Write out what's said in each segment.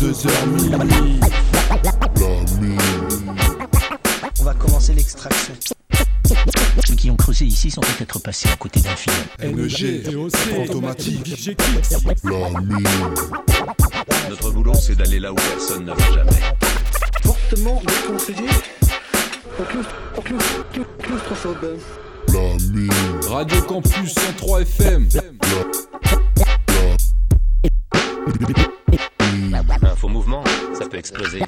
22h minuit. On va commencer l'extraction. Ceux qui ont creusé ici sont peut-être passés à côté d'un film. NG, automatique. Notre boulot, c'est d'aller là où personne ne va jamais. Fortement déconseillé aux claustro- aux claustro- claustrophobes. La mine. Radio Campus 103 FM. Faux mouvement, ça peut exploser.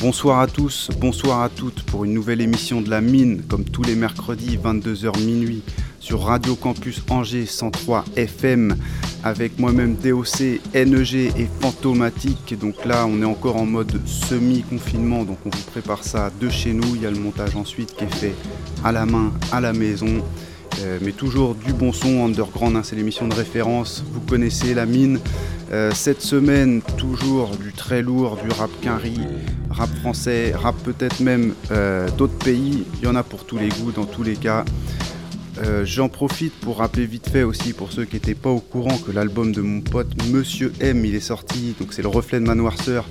Bonsoir à tous, bonsoir à toutes pour une nouvelle émission de La Mine, comme tous les mercredis 22h minuit sur Radio Campus Angers 103 FM avec moi-même DOC, NEG et Fantomatique. Donc là, on est encore en mode semi-confinement, donc on vous prépare ça de chez nous. Il y a le montage ensuite qui est fait à la main, à la maison. Euh, mais toujours du bon son, Underground, hein, c'est l'émission de référence. Vous connaissez La Mine. Euh, cette semaine, toujours du très lourd, du rap quinri, rap français, rap peut-être même euh, d'autres pays. Il y en a pour tous les goûts, dans tous les cas. Euh, J'en profite pour rappeler vite fait aussi pour ceux qui n'étaient pas au courant que l'album de mon pote Monsieur M, il est sorti. Donc c'est le reflet de ma noirceur,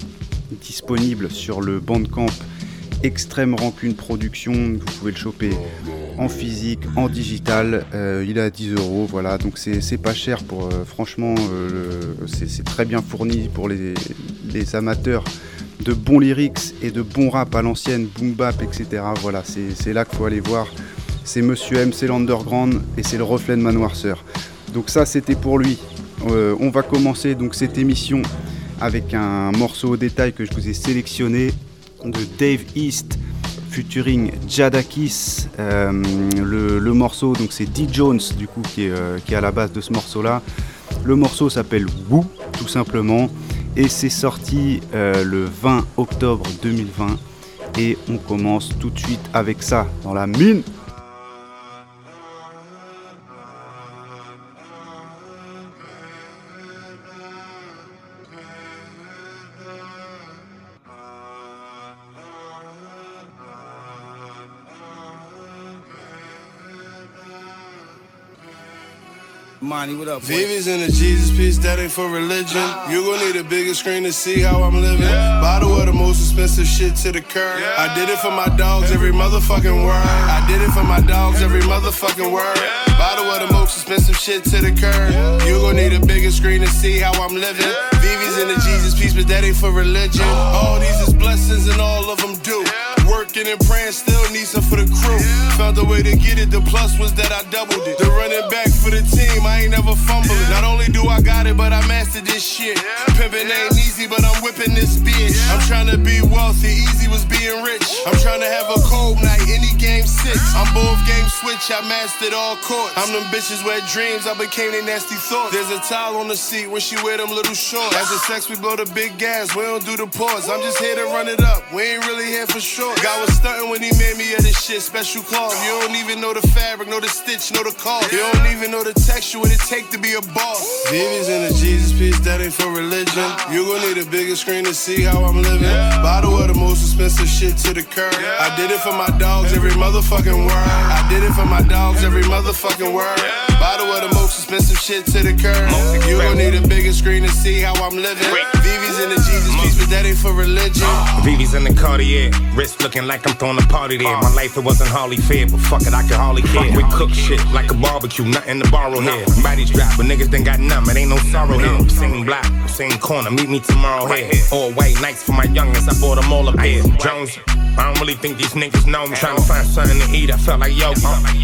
disponible sur le Bandcamp Extrême Rancune Production. Vous pouvez le choper en physique, en digital. Euh, il est à 10 euros, voilà. Donc c'est pas cher pour. euh, franchement, c'est très bien fourni pour les, les amateurs de bons lyrics et de bons rap à l'ancienne, boom bap, etc. Voilà, c'est là qu'il faut aller voir. C'est Monsieur M, c'est l'underground et c'est le reflet de ma noirceur. Donc ça, c'était pour lui. Euh, on va commencer donc cette émission avec un morceau au détail que je vous ai sélectionné de Dave East featuring Jadakis. Euh, le, morceau, donc c'est D. Jones du coup qui est, euh, qui à la base de ce morceau-là. Le morceau s'appelle Woo, tout simplement, et c'est sorti le 20 octobre 2020. Et on commence tout de suite avec ça dans la mine. Monty, what up, boy? In the Jesus piece, that ain't for religion. You gon' need a bigger screen to see how I'm living. Bottle of the most expensive shit to the curb. I did it for my dogs every motherfucking word. I did it for my dogs every motherfucking word. Bottle of the most expensive shit to the curb. You gon' need a bigger screen to see how I'm living. Vivi's in the Jesus piece, but that ain't for religion. All these is blessings and all of them do. Working and praying, still need some for the crew. Found a way to get it, the plus was that I doubled it. The running back for the team, I ain't never fumbled it. Not only do I got it, but I mastered this shit. Pimpin' ain't easy, but I'm whipping this bitch. I'm trying to be wealthy, easy was being rich. I'm trying to have a cold night, any game six. I'm both game switch, I mastered all courts. I'm them bitches with dreams, I became their nasty thoughts. There's a towel on the seat when she wear them little shorts. After sex, we blow the big gas, we don't do the pause. I'm just here to run it up, we ain't really here for sure. God was stunting when he made me of this shit, special cloth. You don't even know the fabric, know the stitch, know the cost. You don't even know the texture, what it take to be a boss. Vivi's in the Jesus piece, that ain't for religion. You gon' need a bigger screen to see how I'm living. Bottle of the most expensive shit to the curb. I did it for my dogs every motherfucking word. I did it for my dogs every motherfucking word. Bottle of the most expensive shit to the curb. You gon' need a bigger screen to see how I'm living. Vivi's in the Jesus piece, but that ain't for religion. VV's in the Cartier, wrist looking like I'm throwing a party there. My life it wasn't hardly fair, but fuck it, I can hardly care. We cook shit like a barbecue, nothing to borrow here. Bodies drop, but niggas done got numb, it ain't no sorrow here. Same block, same corner, meet me tomorrow here. All white nights for my youngest, I bought them all a pair. Jones, I don't really think these niggas know me. Trying to find something to eat, I felt like yo.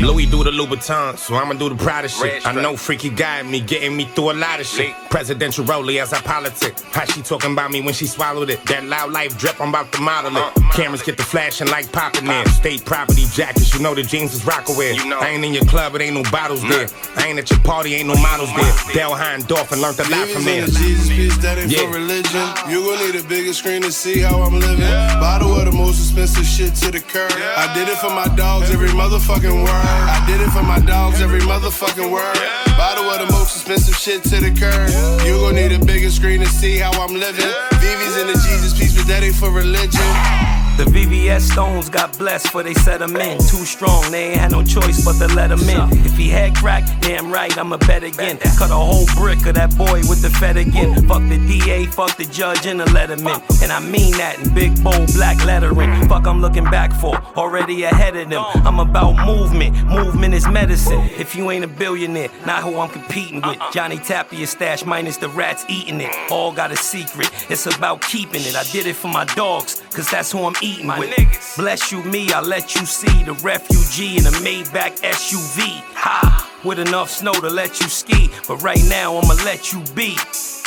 Louis do the Louboutin, so I'ma do the Prada shit. I know freaky guy me, getting me through a lot of shit. Presidential rollie as I politic. How she talking about me when she swallowed it? That loud life drip, I'm about to model it. Cameras get the flashing like popping there. State property jackets, you know the jeans is Rockaway. I ain't in your club, it ain't no bottles there. I ain't at your party, ain't no models there. Dale Hindorf learned a lot from there. Vivi's in the Jesus piece, that ain't Yeah. for religion. You gon' need a bigger screen to see how I'm living. Bottle of the most expensive expensive shit to the curb. I did it for my dogs every motherfucking word. I did it for my dogs every motherfucking word. Bottle of the most expensive shit to the curb. You gon' need a bigger screen to see how I'm living. VV's in the Jesus piece, but that ain't for religion. The VVS Stones got blessed for they set him in. Too strong, they ain't had no choice but to let him in. If he had crack, damn right, I'ma bet again. Cut a whole brick of that boy with the fed again. Fuck the DA, fuck the judge, and the let him in. And I mean that in big, bold, black lettering. Fuck, I'm looking back for, already ahead of them. I'm about movement, movement is medicine. If you ain't a billionaire, not who I'm competing with. Johnny Tapia stash minus the rats eating it. All got a secret, it's about keeping it. I did it for my dogs, cause that's who I'm eating with. Bless you, me, I let you see the refugee in a Maybach SUV. Ha! With enough snow to let you ski, but right now I'ma let you be.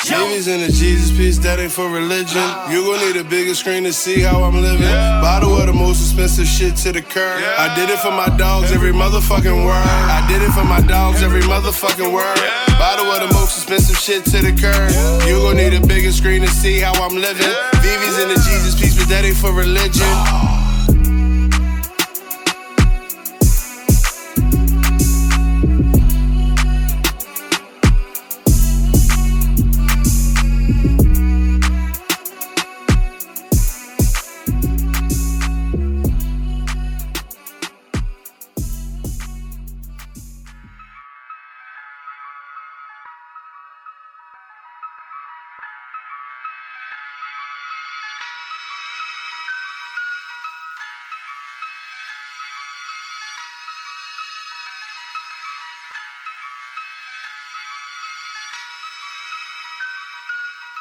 VV's in the Jesus piece, that ain't for religion. You gon' need a bigger screen to see how I'm living. Bottle of the most expensive shit to the curb. I did it for my dogs every motherfucking word. I did it for my dogs every motherfucking word. Bottle of the most expensive shit to the curb. You gon' need a bigger screen to see how I'm living. VV's in the Jesus piece, but that ain't for religion. Oh.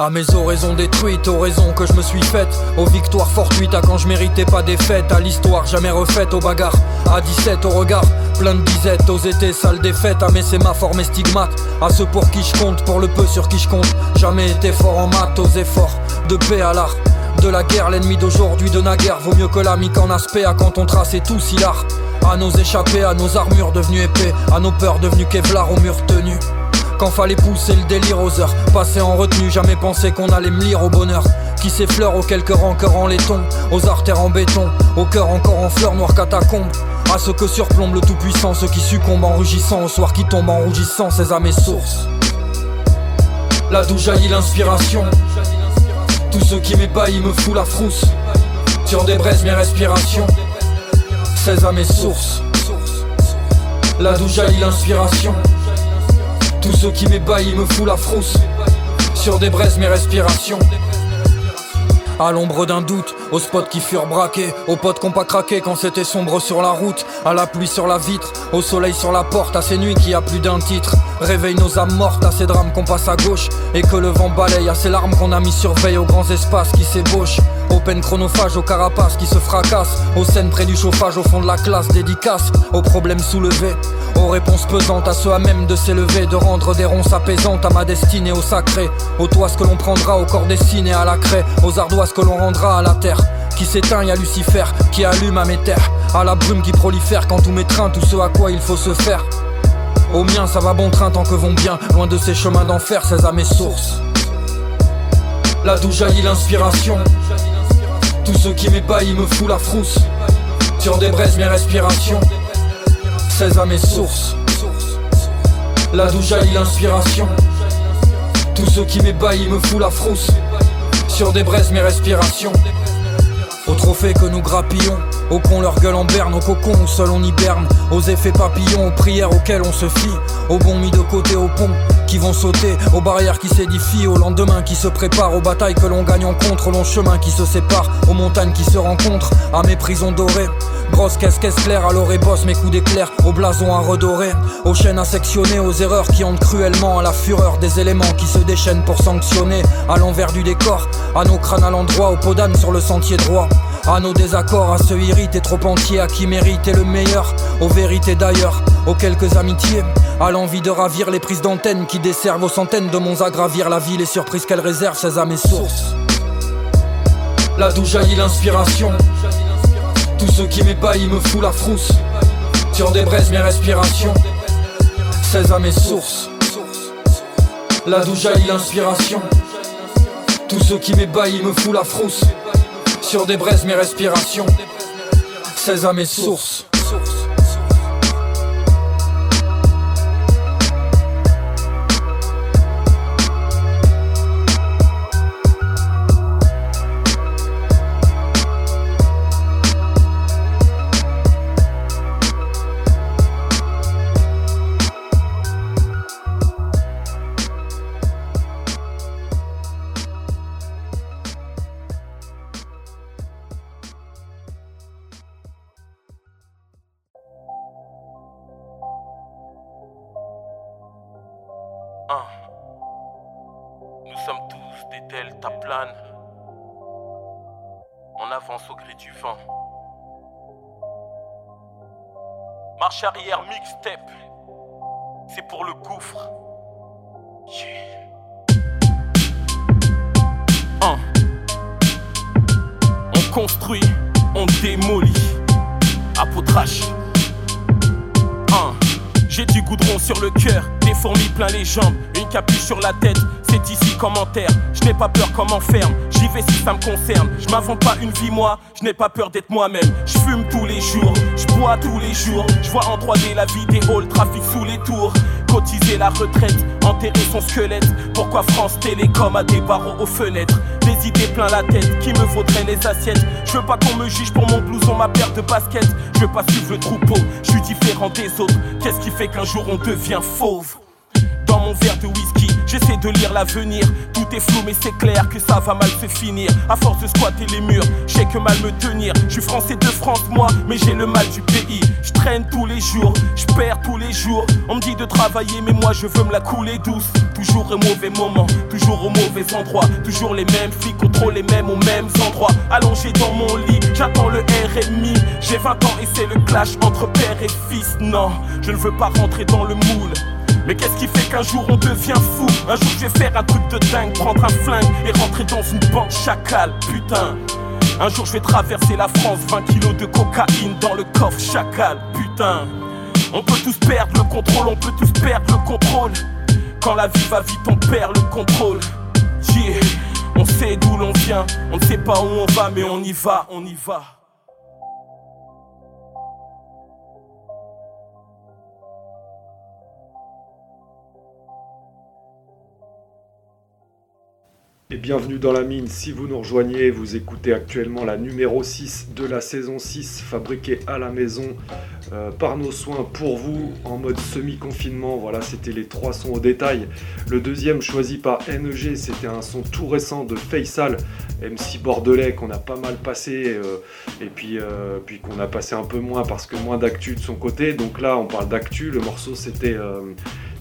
À mes oraisons détruites, aux raisons que je me suis faites, aux victoires fortuites, à quand je méritais pas des fêtes, à l'histoire jamais refaite, aux bagarres, à 17 au regard, plein de disettes, aux étés sales défaites, à mais c'est ma forme et stigmate, à ceux pour qui je compte, pour le peu sur qui je compte, jamais été fort en maths, aux efforts, de paix à l'art. De la guerre, l'ennemi d'aujourd'hui de naguère. Vaut mieux que l'ami qu'en aspect à quand on traçait tout hilar. À nos échappés, à nos armures devenues épées, à nos peurs devenues Kevlar aux murs tenus. Quand fallait pousser le délire aux heures Passer en retenue, jamais pensé qu'on allait me lire au bonheur. Qui s'effleure aux quelques rancœurs en laiton Aux artères en béton, au cœur encore en fleurs noires catacombes. À ceux que surplombe le tout-puissant Ceux qui succombent en rugissant Au soir qui tombe en rougissant Ces âmes et sources. Là d'où jaillit l'inspiration. Tous ceux qui m'ébahissent me fout la frousse. Sur des braises mes respirations. Ces âmes et sources. Là d'où jaillit l'inspiration tous ceux qui m'ébahissent me fout la frousse. Sur des braises mes respirations. À l'ombre d'un doute, aux spots qui furent braqués, aux potes qu'on pas craqué quand c'était sombre sur la route, à la pluie sur la vitre, au soleil sur la porte, à ces nuits qui a plus d'un titre. Réveille nos âmes mortes, à ces drames qu'on passe à gauche, et que le vent balaye, à ces larmes qu'on a mis sur veille, aux grands espaces qui s'ébauchent, aux peines chronophages, aux carapaces qui se fracassent, aux scènes près du chauffage, au fond de la classe, dédicace, aux problèmes soulevés, aux réponses pesantes, à ceux à même de s'élever, de rendre des ronces apaisantes à ma destinée, au sacré, aux toits que l'on prendra, au corps dessiné, à la craie, aux ardoises que l'on rendra à la terre. Qui s'éteint, a Lucifer qui allume à mes terres, à la brume qui prolifère quand tout m'étreint, tout ce à quoi il faut se faire. Au mien, ça va bon train tant que vont bien, loin de ces chemins d'enfer, c'est à mes sources. Là d'où jaillit l'inspiration, tous ceux qui m'ébahissent me fout la frousse. Sur des braises mes respirations, c'est à mes sources. Là d'où jaillit l'inspiration, tous ceux qui m'ébahissent me fout la frousse. Sur des braises mes respirations. Au trophée que nous grappillons, aux cons leur gueule en berne, aux cocons où seul on hiberne, aux effets papillons, aux prières auxquelles on se fie, aux bons mis de côté au pont qui vont sauter, aux barrières qui s'édifient, au lendemain qui se préparent, aux batailles que l'on gagne en contre, aux longs chemins qui se séparent, aux montagnes qui se rencontrent, à mes prisons dorées. Grosse caisse caisse claire, à l'orée bosse mes coups d'éclair, aux blasons à redorer, aux chaînes à sectionner, aux erreurs qui hantent cruellement, à la fureur des éléments qui se déchaînent pour sanctionner, à l'envers du décor, à nos crânes à l'endroit, aux peaux sur le sentier droit. À nos désaccords, à ceux irrités trop entiers, à qui mériter le meilleur, aux vérités d'ailleurs, aux quelques amitiés, à l'envie de ravir les prises d'antenne qui desservent aux centaines de monts à gravir la vie, les surprises qu'elle réserve, c'est à mes sources. Là d'où jaillit l'inspiration, tous ceux qui m'ébahissent me fout la frousse. Sur des braises mes respirations, c'est à mes sources. Là d'où jaillit l'inspiration, tous ceux qui m'ébahissent me fout la frousse respiration débraise mes respirations. 16 à mes sources. sources. Marche arrière mixtape. C'est pour le gouffre. On construit, on démolit. Apôtrage. J'ai du goudron sur le cœur, des fourmis plein les jambes, une capuche sur la tête, c'est ici commentaire. Je n'ai pas peur comme enferme, j'y vais si ça me concerne. Je m'invente pas une vie moi, je n'ai pas peur d'être moi-même. Je fume tous les jours, je bois tous les jours. Je vois en 3D la vie des halls, trafic sous les tours. Cotiser la retraite, enterrer son squelette. Pourquoi France Télécom a des barreaux aux fenêtres? Des idées plein la tête, qui me vaudraient les assiettes. Je veux pas qu'on me juge pour mon blouson, ma paire de baskets. Je veux pas suivre le troupeau, je suis différent des autres. Qu'est-ce qui fait qu'un jour on devient fauve? Verre de whisky, J'essaie de lire l'avenir, tout est flou mais c'est clair que ça va mal se finir. À force de squatter les murs, j'ai que mal me tenir. Je suis français de France moi, mais j'ai le mal du pays. Je traîne tous les jours, je perds tous les jours. On me dit de travailler mais moi je veux me la couler douce. Toujours au mauvais moment, toujours au mauvais endroit. Toujours les mêmes flics contrôlent les mêmes aux mêmes endroits. Allongé dans mon lit, j'attends le RMI. J'ai 20 ans et c'est le clash entre père et fils. Non, je ne veux pas rentrer dans le moule. Mais qu'est-ce qui fait qu'un jour on devient fou? Un jour je vais faire un truc de dingue, prendre un flingue et rentrer dans une bande chacal, putain. Un jour je vais traverser la France, 20 kilos de cocaïne dans le coffre chacal, putain. On peut tous perdre le contrôle, on peut tous perdre le contrôle. Quand la vie va vite, on perd le contrôle. Yeah. On sait d'où l'on vient, on ne sait pas où on va, mais on y va, on y va. Et bienvenue dans la mine. Si vous nous rejoignez, vous écoutez actuellement la numéro 6 de la saison 6, fabriquée à la maison euh, par nos soins pour vous en mode semi-confinement. Voilà, c'était les trois sons au détail. Le deuxième choisi par NEG, c'était un son tout récent de Faisal, MC Bordelais, qu'on a pas mal passé euh, et puis, euh, puis qu'on a passé un peu moins parce que moins d'actu de son côté. Donc là, on parle d'actu. Le morceau, c'était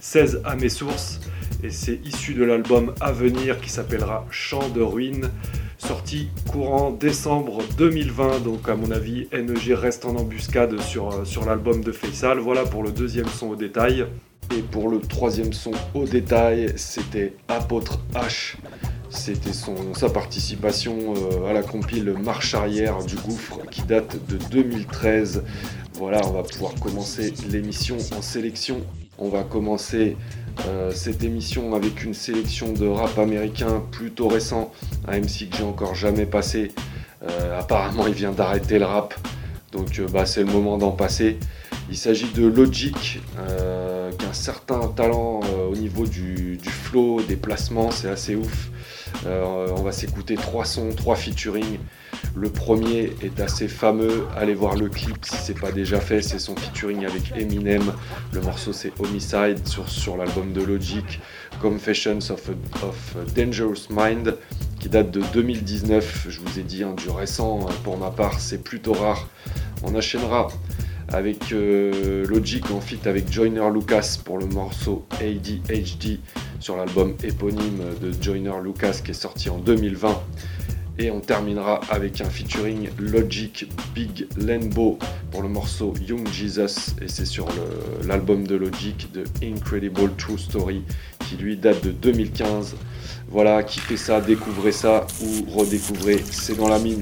16 à mes sources et c'est issu de l'album à venir qui s'appellera Chant de ruines, sorti courant décembre 2020. Donc à mon avis, NEG reste en embuscade sur, euh, sur l'album de Faisal. Voilà pour le deuxième son au détail. Et pour le troisième son au détail, c'était Apôtre H. C'était sa participation euh, à la compile Marche arrière du gouffre qui date de 2013. Voilà, on va pouvoir commencer l'émission en sélection. On va commencer euh, cette émission avec une sélection de rap américain plutôt récent, un MC que j'ai encore jamais passé. Euh, apparemment, il vient d'arrêter le rap, donc euh, bah, c'est le moment d'en passer. Il s'agit de Logic, qui a un certain talent au niveau du, du, flow, des placements, c'est assez ouf. on va s'écouter trois sons, trois featuring. Le premier est assez fameux, allez voir le clip si c'est pas déjà fait, c'est son featuring avec Eminem. Le morceau c'est Homicide sur, sur l'album de Logic, Confessions of a, Dangerous Mind, qui date de 2019. Je vous ai dit hein, du récent pour ma part, c'est plutôt rare. On enchaînera avec euh, Logic en fit avec Joyner Lucas pour le morceau ADHD sur l'album éponyme de Joyner Lucas qui est sorti en 2020. Et on terminera avec un featuring Logic Big Lenbo pour le morceau Young Jesus. Et c'est sur l'album de Logic de Incredible True Story qui lui date de 2015. Voilà, kiffez ça, découvrez ça ou redécouvrez, c'est dans la mine.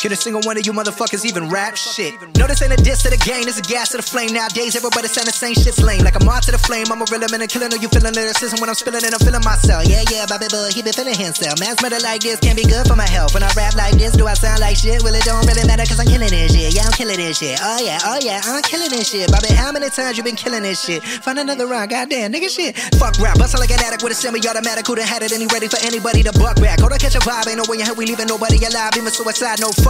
Can a single one of you motherfuckers even rap shit? No, this ain't a diss to the game, this is a gas to the flame. Nowadays, everybody saying the same shit's lame. Like a mod to the flame, I'm a real man and killing. Are you feeling lyricism when I'm spilling it? I'm feeling myself. Yeah, yeah, Bobby Boy, he been feeling himself. Man's better like this can't be good for my health. When I rap like this, do I sound like shit? Well, it don't really matter cause I'm killing this shit. Yeah, I'm killing this shit. Oh, yeah, oh, yeah, I'm killing this shit. Bobby, how many times you been killing this shit? Find another round, goddamn, nigga shit. Fuck rap, bustin' like an addict with a semi automatic. Who done had it and he ready for anybody to buck back? Hold on, catch a vibe, ain't no way in hell we leaving nobody alive. Even suicide, no fuck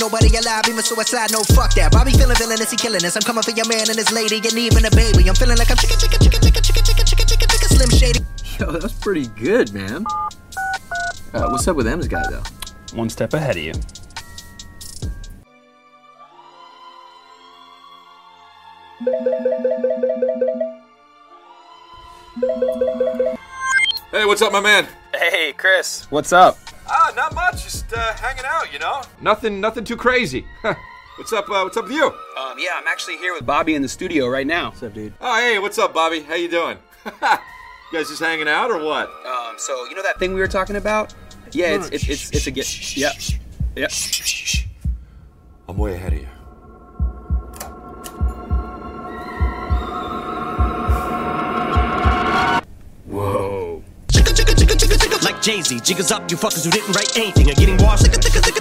nobody alive. Even suicide, no fuck that. Bobby feeling villainous, he killing us. I'm coming for your man and his lady, and even a baby. I'm feeling like I'm chicken, chicken, chicken, chicken, chicken, chicken, chicken, chicken, chicken, slim shady. Yo, that's pretty good, man. Uh, what's up with M's guy though? One step ahead of you. Hey, what's up, my man? Hey, Chris. What's up? Ah, not much. Just uh, hanging out, you know. Nothing, nothing too crazy. what's up? Uh, what's up with you? Um, yeah, I'm actually here with Bobby in the studio right now. What's up, dude? Oh, hey, what's up, Bobby? How you doing? you guys just hanging out or what? Um, so you know that thing we were talking about? Yeah, it's it's it's, it's a get. Yep. Yep. I'm way ahead of you. Whoa. Like Jay-Z, jiggers up, you fuckers who didn't write anything are getting washed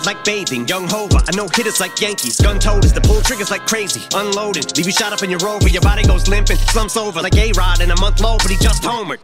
like bathing. Young Hova, I know hitters like Yankees. Gun toters, the pull triggers like crazy. Unloading, leave you shot up in your rover, your body goes limping. Slumps over like A-Rod in a month low, but he just homered.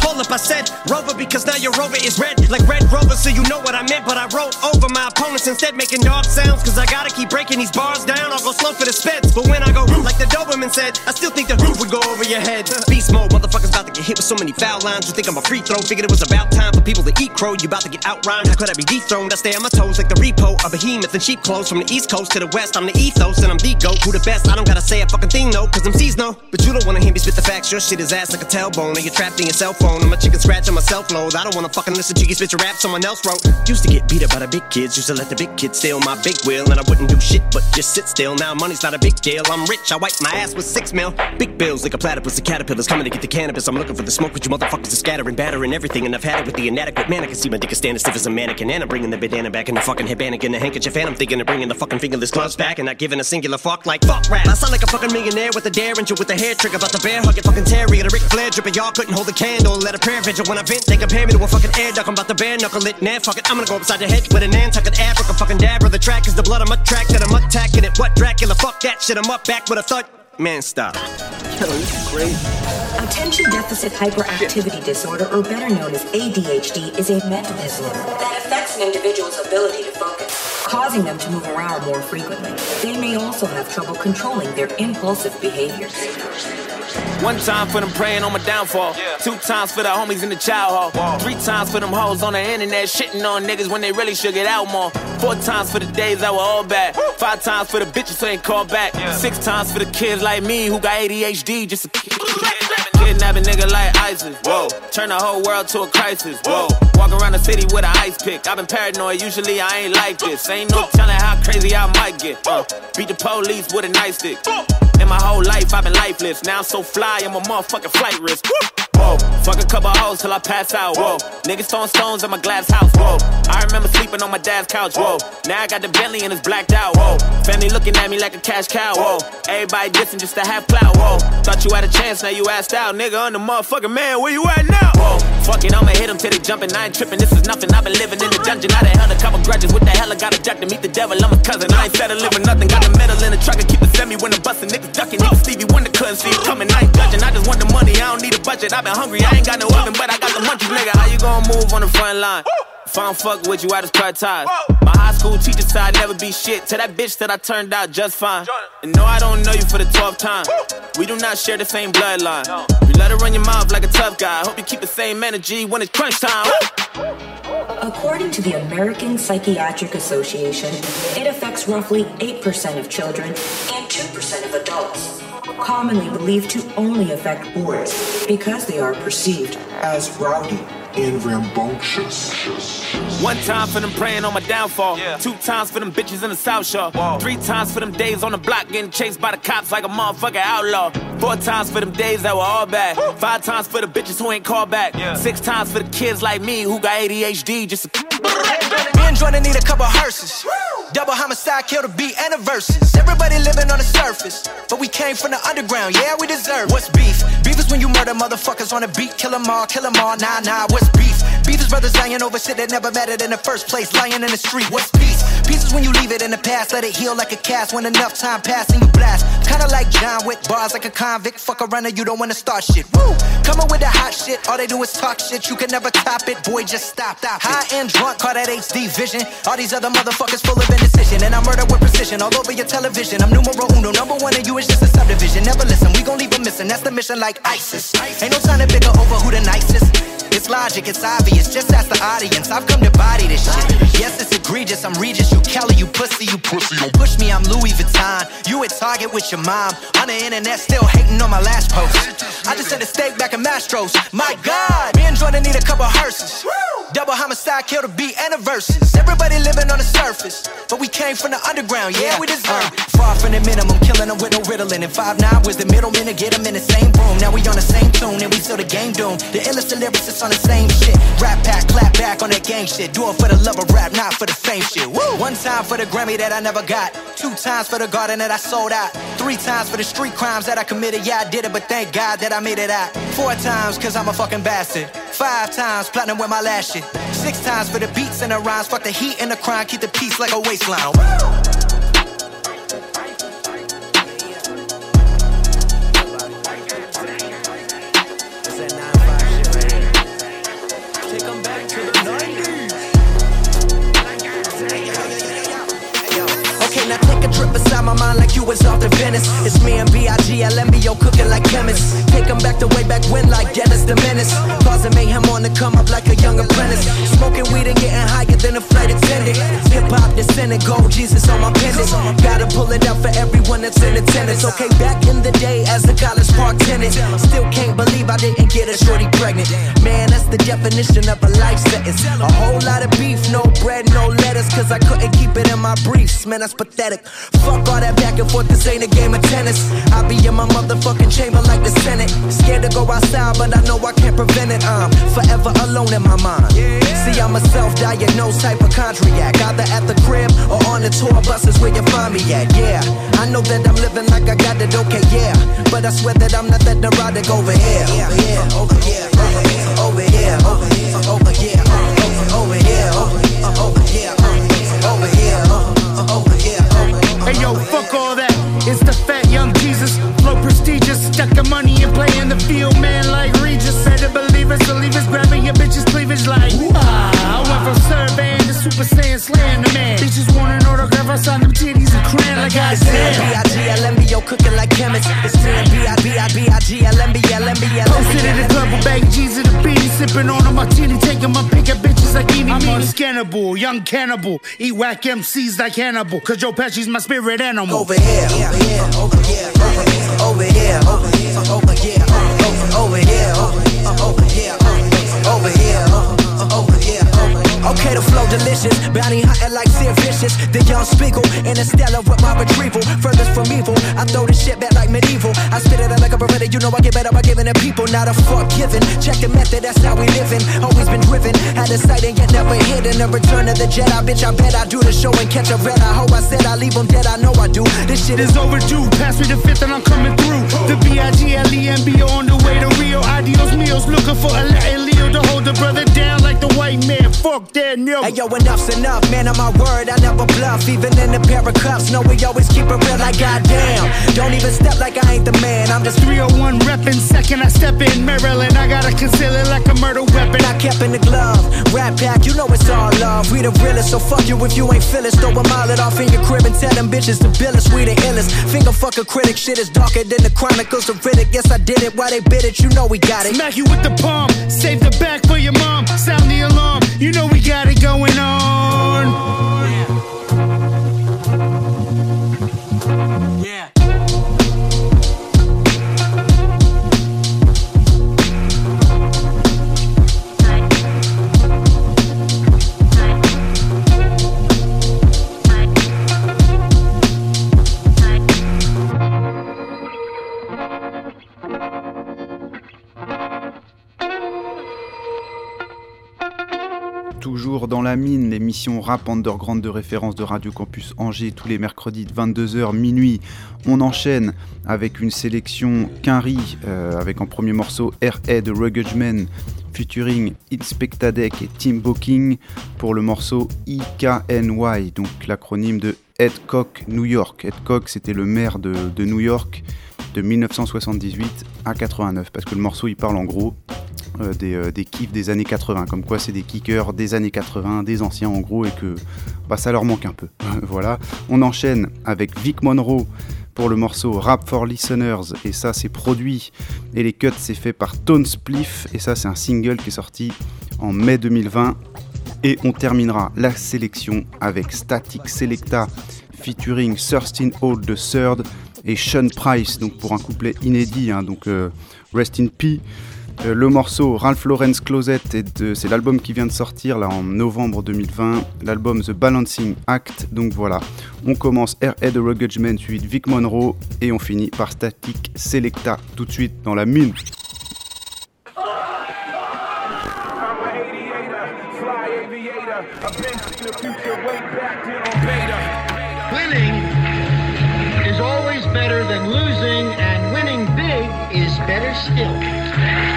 Hold up, I said Rover because now your Rover is red like Red Rover, so you know what I meant. But I wrote over my opponents instead, making dog sounds. Cause I gotta keep breaking these bars down. I'll go slow for the speds. But when I go like the Doberman said, I still think the roof would go over your head. Beast mode, motherfuckers about to get hit with so many foul lines. You think I'm a free throw? Figured it was about time for people to eat crow. You about to get outrhymed. How could I be dethroned? I stay on my toes like the repo, a behemoth in sheep clothes. From the east coast to the west, I'm the ethos and I'm the goat. Who the best? I don't gotta say a fucking thing, no, cause I'm no. But you don't wanna hear me spit the facts. Your shit is ass like a tailbone. And you're trapped in your cell phone. I'm a chicken scratch on my self load. I don't wanna fucking listen to you spit your rap someone else wrote. Used to get beat up by the big kids. Used to let the big kids steal my big wheel. And I wouldn't do shit but just sit still. Now money's not a big deal. I'm rich. I wipe my ass with six mil. Big bills like a platypus. The caterpillars coming to get the cannabis. I'm looking for the smoke, but you motherfuckers are scattering, battering everything. And I've had it with the inadequate man. I can see my dick is standing stiff as a mannequin. And I'm bringing the bandana back in the fucking headband and the handkerchief. And I'm thinking of bringing the fucking fingerless gloves back. And not giving a singular fuck like fuck rap. I sound like a fucking millionaire with a derringer with a hair trick About the bear hugging fucking Terry. And a Ric Flair dripping. Y'all couldn't hold a candle. Let a prayer vigil when I vent. They compare me to a fucking air duck. I'm about to bare knuckle it. Nah, fuck it. I'm gonna go upside your head with a Nantucket Africa fucking dab. The track is the blood I'm attracted. I'm attacking it. What Dracula? Fuck that shit. I'm up back with a thud. Man, stop. Yo, this is crazy. Attention deficit hyperactivity disorder, or better known as ADHD, is a mental disorder that affects an individual's ability to focus, causing them to move around more frequently. They may also have trouble controlling their impulsive behaviors. One time for them praying on my downfall. Two times for the homies in the child hall. Three times for them hoes on the internet shitting on niggas when they really should get out more. Four times for the days that were all bad. Five times for the bitches who ain't called back. Six times for the kids like me who got ADHD just to Kidnap a nigga like ISIS, whoa. Turn the whole world to a crisis, whoa. Walk around the city with an ice pick. I've been paranoid, usually I ain't like this. Ain't no telling how crazy I might get. Uh, beat the police with a nightstick. In my whole life, I've been lifeless. Now I'm so fly, I'm a motherfucking flight risk. Whoa, fuck a couple hoes till I pass out. Whoa, niggas throwing stones at my glass house. Whoa, I remember sleeping on my dad's couch. Whoa, now I got the Bentley and it's blacked out. Whoa, family looking at me like a cash cow. Whoa, everybody dissing just to have clout. Whoa, thought you had a chance, now you asked out. Nigga, I'm the motherfucking man. Where you at now? Whoa, Fuck it, I'ma hit them till they jumping. I ain't tripping, this is nothing. I've been living in the dungeon. I done held a couple grudges. What the hell? I got a jack to meet the devil. I'm a cousin. I ain't settling for nothing. Got a medal in the truck and keep it semi when I'm busting. Niggas ducking. Even Stevie Wonder couldn't see it coming. I ain't judging. I just want the money. I don't need a budget. I've been hungry. I ain't got no oven, but I got the munchies, nigga. How you gonna move on the front line? If I don't fuck with you, I just cut ties. My high school teacher said I'd never be shit. To that bitch that I turned out just fine. And no, I don't know you for the 12th time. We do not share the same bloodline. You let her run your mouth like a tough guy. Hope you keep the same energy when it's crunch time. According to the American Psychiatric Association, it affects roughly 8% of children and 2% of adults, commonly believed to only affect boys because they are perceived as rowdy and rambunctious. One time for them praying on my downfall. Two times for them bitches in the South Shore. Three times for them days on the block getting chased by the cops like a motherfucking outlaw. Four times for them days that were all bad. Five times for the bitches who ain't called back. Six times for the kids like me who got ADHD just to. Jordan need a couple hearses. Double homicide, kill the beat and the verses. Everybody living on the surface, but we came from the underground. Yeah, we deserve. What's beef? Beef is when you murder motherfuckers on the beat, kill 'em all, kill 'em all. Nah, nah. What's beef? Beef is brothers dying over shit that never mattered in the first place, lying in the street. What's peace? Peace is when you leave it in the past, let it heal like a cast. When enough time passes and you blast. Kinda like John Wick, bars like a convict. Fuck around and you don't wanna start shit. Woo! Coming with the hot shit, all they do is talk shit. You can never top it, boy. Just stop. stop High and drunk, call that HD vision. All these other motherfuckers full of indecision, and I murder with precision all over your television. I'm numero uno, number one, and you is just a subdivision. Never listen, we gon' leave 'em missing. That's the mission, like ISIS. Ain't no time to bigger over who the nicest. It's logic, it's obvious. Just ask the audience. I've come to body this shit. Yes, it's egregious. I'm Regis. You Kelly. You pussy. You pussy. Don't push me. I'm Louis Vuitton. You at Target with your mom. On the internet, still hating on my last post. I just sent a steak back in Mastros. My God, me and Jordan need a couple hearses. Double homicide, kill the beat and the verses. Everybody living on the surface, but we came from the underground. Yeah, we deserve it. Uh. Far from the minimum, killing them with no riddling. And five nine was the middleman to get them in the same room. Now we on the same tune and we still the game doomed. The illest lyricists on the same shit. Rap pack, clap back on that gang shit. Do it for the love of rap, not for the fame shit. Woo! One time for the Grammy that I never got. Two times for the garden that I sold out. Three times for the street crimes that I committed. Yeah, I did it, but thank God that I made it out. Four times, cause I'm a fucking bastard. Five times, platinum with my last shit. Six times for the beats and the rhymes. Fuck the heat and the crime. Keep the peace like a waistline. Woo! Mind like you was off to Venice. It's me and B.I.G. LMBO cooking like chemists. Take 'em back to way back when, like Dennis the Menace. Causing mayhem on the come up like a young apprentice. Smoking weed and getting higher than a flight attendant. Hip hop descendant, gold Jesus on my pendant. Gotta pull it out for everyone that's in attendance. Okay, back in the day as a college park tenant. Still can't believe I didn't get a shorty pregnant. Man, that's the definition of a life sentence. A whole lot of beef, no bread, no lettuce. Cause I couldn't keep it in my briefs. Man, that's pathetic. Fuck all that back and forth, this ain't a game of tennis. I be in my motherfucking chamber like the Senate. Scared to go outside, but I know I can't prevent it. I'm forever alone in my mind. See, I'm a self diagnosed hypochondriac. Either at the crib or on the tour buses where you find me at. Yeah, I know that I'm living like I got it, okay, yeah. But I swear that I'm not that neurotic over here. Over here, over here, over here, over here, over here, It's the fat young Jesus. Flow prestigious. Stacking money and playing the field, man, Super Saiyan slaying the man. Bitches want an autograph, I signed them titties and cran like I said. B-I-G-L-M-B-O cooking like chemists. It's B-I-B-I-B-I-G-L-M-B-L-M-B-L. Posted in the club with bag G's and the beanie, sipping on a martini, taking my pick at bitches like eeny I'm unscannable, young cannibal, eat whack MCs like Hannibal, cause Joe Pesci's my spirit animal. Over here, over here, over here, over here, over here, over here, over here, over here, over here, over here. Okay, the flow delicious, bounty hunting like Sid Vicious. The young Spiegel, interstellar with my retrieval. Furthest from evil, I throw this shit back like medieval. I spit it out like a beretta, you know I get better by giving it people, not a fuck given. Check the method, that's how we living. Always been driven, had a sight and yet never hidden. The return of the Jedi, bitch, I bet I do the show and catch a red. I hope I said I leave them dead, I know I do. This shit is overdue. Pass me the fifth and I'm coming through. The B-I-G-L-E-M-B on the way to Rio. Adios meals, looking for a Latin Leo to hold the brother down like the white man. Fuck that nigga. Hey yo, enough's enough, man. On my word, I never bluff. Even in a pair of cuffs, no, we always keep it real. Like goddamn, don't even step like I ain't the man. I'm just 301 reppin'. Second I step in Maryland, I gotta conceal it like a murder weapon. I kept in the glove, rap pack, you know it's all love. We the realest, so fuck you if you ain't feelin'. Throw a mile it off in your crib and tell them bitches to bill us. We the illest. Finger fuck a critic, shit is darker than the chronicles of Riddick. Yes, I did it. Why they bid it? You know we got it. Smack you with the palm, save the back for your mom. Sound the alarm, you know we got it going on. L'émission rap underground de référence de Radio Campus Angers tous les mercredis de 22h minuit. On enchaîne avec une sélection Quinry euh, avec en premier morceau R.A. de Rugged Man featuring Inspectadec et Tim Booking pour le morceau IKNY, donc l'acronyme de Headcock New York. Headcock c'était le maire de New York de 1978 à 89 parce que le morceau il parle en gros euh, des, euh, des kiffs des années 80, comme quoi c'est des kickers des années 80, des anciens en gros, et que bah, ça leur manque un peu. voilà. On enchaîne avec Vic Monroe pour le morceau Rap for Listeners, et ça c'est produit, et les cuts c'est fait par Tone Spliff, et ça c'est un single qui est sorti en mai 2020. Et on terminera la sélection avec Static Selecta featuring Thurston Hall de Third et Sean Price, donc pour un couplet inédit, hein, donc euh, Rest in Peace. Euh, le morceau Ralph Lauren's Closet, c'est l'album qui vient de sortir là en novembre 2020, l'album The Balancing Act. Donc voilà, on commence R.A. The Rugged Man, suivi de Vic Monroe et on finit par Static Selecta tout de suite dans la mine. Better still.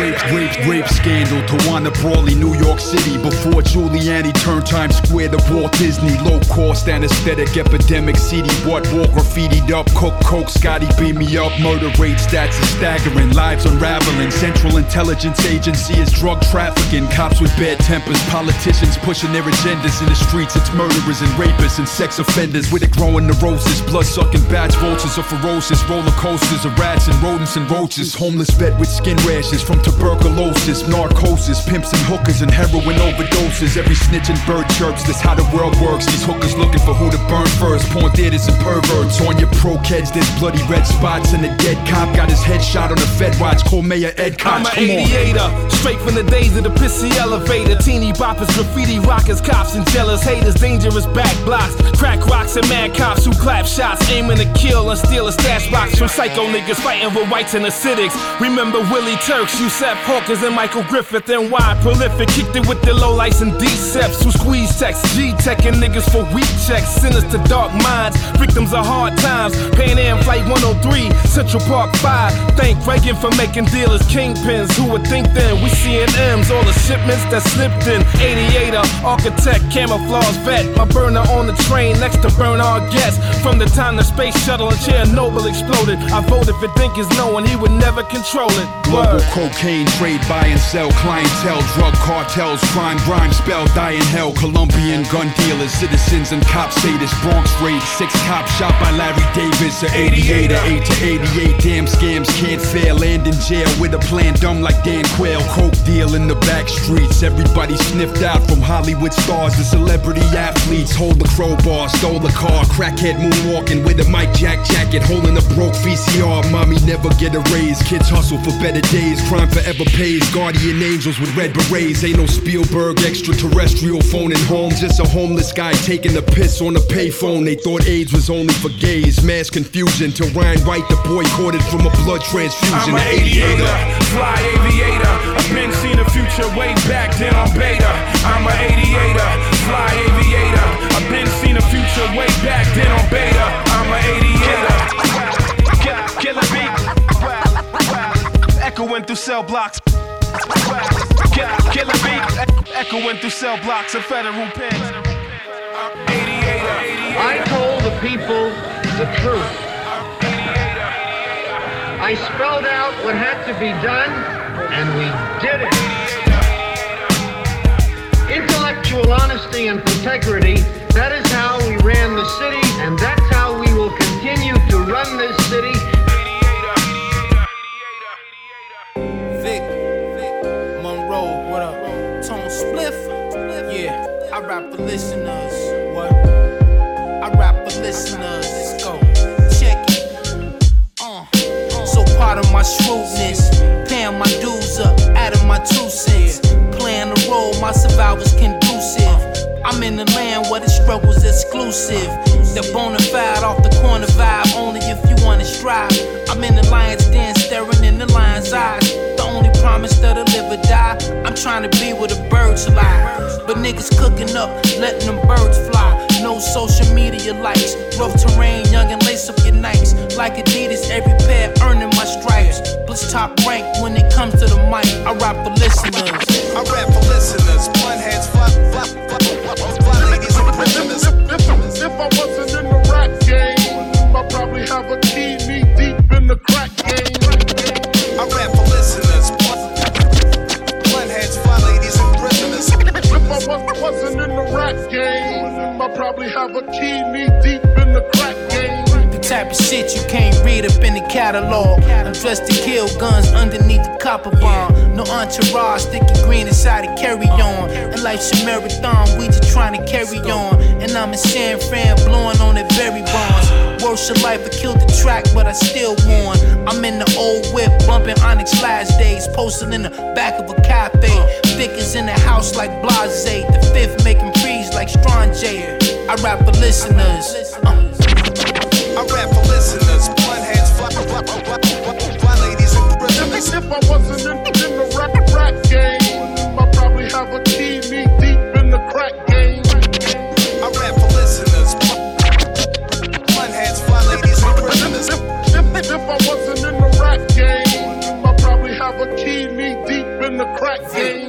Rape, rape, rape scandal, Tawana Brawley, New York City. Before Giuliani turned Times Square to Walt Disney. Low cost anesthetic epidemic, CD what wall graffitied up. Cook, coke, Scotty beat me up. Murder rate stats are staggering, lives unraveling. Central Intelligence Agency is drug trafficking. Cops with bad tempers, politicians pushing their agendas in the streets. It's murderers and rapists and sex offenders with a growing neurosis. Blood sucking bats. vultures are ferocious. Roller coasters of rats and rodents and roaches. Homeless vet with skin rashes from tuberculosis, narcosis, pimps and hookers and heroin overdoses. Every snitch and bird chirps, that's how the world works. These hookers looking for who to burn first. Porn theaters and perverts. On your pro kids, there's bloody red spots. And a dead cop got his head shot on a Fed watch. Call Mayor Ed I'm an Come 88er, straight from the days of the pissy elevator. Teeny boppers, graffiti rockers, cops and jealous haters, dangerous back blocks. Crack rocks and mad cops who clap shots, aiming to kill and steal a stash box from psycho niggas fighting for whites and acidics. Remember Willie Turks, Yusef Hawkins, and Michael Griffith, and why prolific kicked it with the low lights and D-Seps who squeeze text, G-Teching niggas for weak checks, sinners to dark minds, victims of hard times. Pan Am Flight 103, Central Park 5. Thank Reagan for making dealers kingpins. Who would think then? We seeing M's, all the shipments that slipped in. 88er, architect, camouflage vet. My burner on the train next to burn our guests. From the time the space shuttle and Chernobyl exploded, I voted for Dinkins knowing he would never control it. Global Word. Cocaine trade, buy and sell, clientele, drug cartels, crime, grime, spell, die in hell. Colombian gun dealers, citizens and cops say Bronx raid. Six cops shot by Larry Davis, a 88 or 8 to 88. Damn scams can't fail. Land in jail with a plan dumb like Dan Quayle. Coke deal in the back streets. Everybody sniffed out from Hollywood stars to celebrity athletes. Hold the crowbar, stole the car. Crackhead moonwalking with a Mike Jack jacket, holding a broke VCR. Mommy never get a raise. Kids hustle for better days. Crime forever pays. Guardian angels with red berets. Ain't no Spielberg extraterrestrial phoning home. Just a homeless guy taking a piss on a payphone. They thought AIDS was only for gays. Mass confusion till Ryan White the boy boycotted from a blood transfusion. I'm an aviator, fly aviator. I've been seen the future way back then on beta. I'm an aviator, fly aviator. I've been seen the future way back then on beta. Echoing through cell blocks. Killing beats, echoing through cell blocks of federal pens. I told the people the truth. I spelled out what had to be done, and we did it. Intellectual honesty and integrity, that is how we ran the city, and that's how we will continue to run this city. I rap for listeners. What? I rap for listeners. Let's go. Check it. Uh, so part of my shrewdness, paying my dues up, adding my two cents, playing the role my survivor's conducive. I'm in the land where the struggle's exclusive. The bona fide off the corner vibe, only if you wanna strive. I'm in the lion's den, staring in the lion's eyes. The only promise that'll live or die. I'm trying to be where the birds fly. But niggas cooking up, letting them birds fly. No social media likes. Rough terrain, young and lace up your nikes. Like Adidas, every pair earning my stripes. Plus top rank when it comes to the mic. I rap for listeners. I rap for listeners. Blunt heads, fly, fly, fly, fly, fly ladies and prisoners. If I wasn't in the rap game, I'd probably have a key knee deep in the crack game. I rap for listeners. Blunt heads, fly ladies and prisoners. If I was, wasn't in the rap game, I'd probably have a key knee deep in the crack game. The type of shit you can't read up in the catalog. I'm dressed to kill guns underneath the copper bomb. No entourage, sticky green inside to carry on. And life's a marathon, we just trying to carry on. And I'm in San Fran, blowing on the very bonds. Worship life, I killed the track, but I still won. I'm in the old whip, bumping Onyx last days, posted in the back of a cafe. Vic is in the house like Blase, the fifth making freeze like Strange. I rap for listeners. Uh. I rap for listeners. Blunt heads, fly, fly, fly, fly, fly ladies and prisoners. If I wasn't in, in the rap, rap game, I'd probably have a key knee deep in the crack game. I rap for listeners. Blunt heads, fly ladies and prisoners. If, if, if I wasn't in the rap game, I'd probably have a key knee deep in the crack game.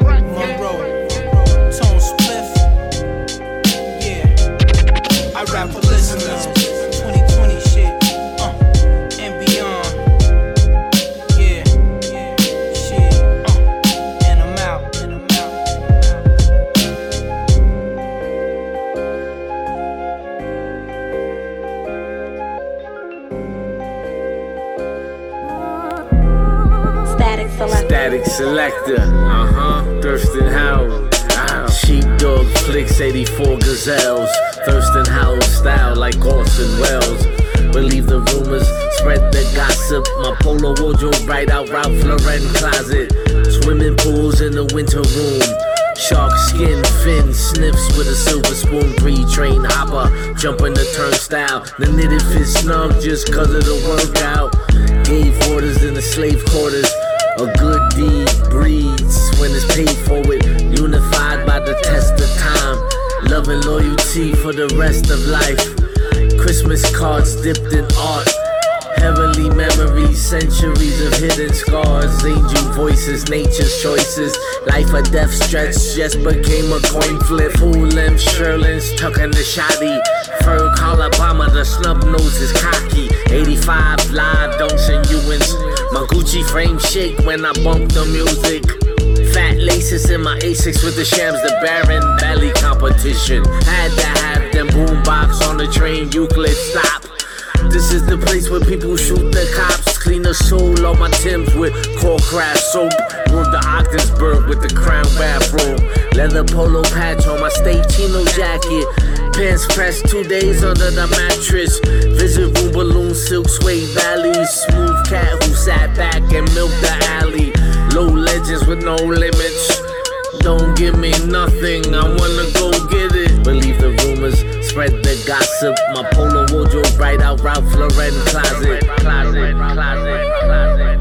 Selector. Uh huh. Thirstin Howl. Sheepdog flicks 84 gazelles. Thirstin Howl style like Orson Welles. Believe the rumors, spread the gossip. My polo wardrobe right out Ralph Lauren closet. Swimming pools in the winter room. Shark skin, fin sniffs with a silver spoon. Three train hopper, jumping the turnstile. The knitted fit snug just cause of the workout. Gave orders in the slave quarters. A good deed breeds when it's paid forward. Unified by the test of time. Love and loyalty for the rest of life. Christmas cards dipped in art. Heavenly memories, centuries of hidden scars, angel voices, nature's choices. Life or death stretch just became a coin flip. Length Sherlins tucking the shoddy. Fur collar bomber, the snub nose is cocky. 85 live dunks and Ewins. My Gucci frame shake when I bump the music. Fat laces in my Asics with the shams, the Baron Belly competition. Had to have them boombox on the train, Euclid stop. This is the place where people shoot the cops. Clean the soul on my Timbs with core craft soap. Move the Ogdensburg with the crown bathroom. Leather polo patch on my state chino jacket. Pants pressed two days under the mattress. Visit room balloon, silk suede valleys. Smooth cat who sat back and milked the alley. Low legends with no limits. Don't give me nothing, I wanna go get it. Believe the rumors, spread the gossip. My polo wardrobe right out Ralph Lauren closet. Closet, closet, closet,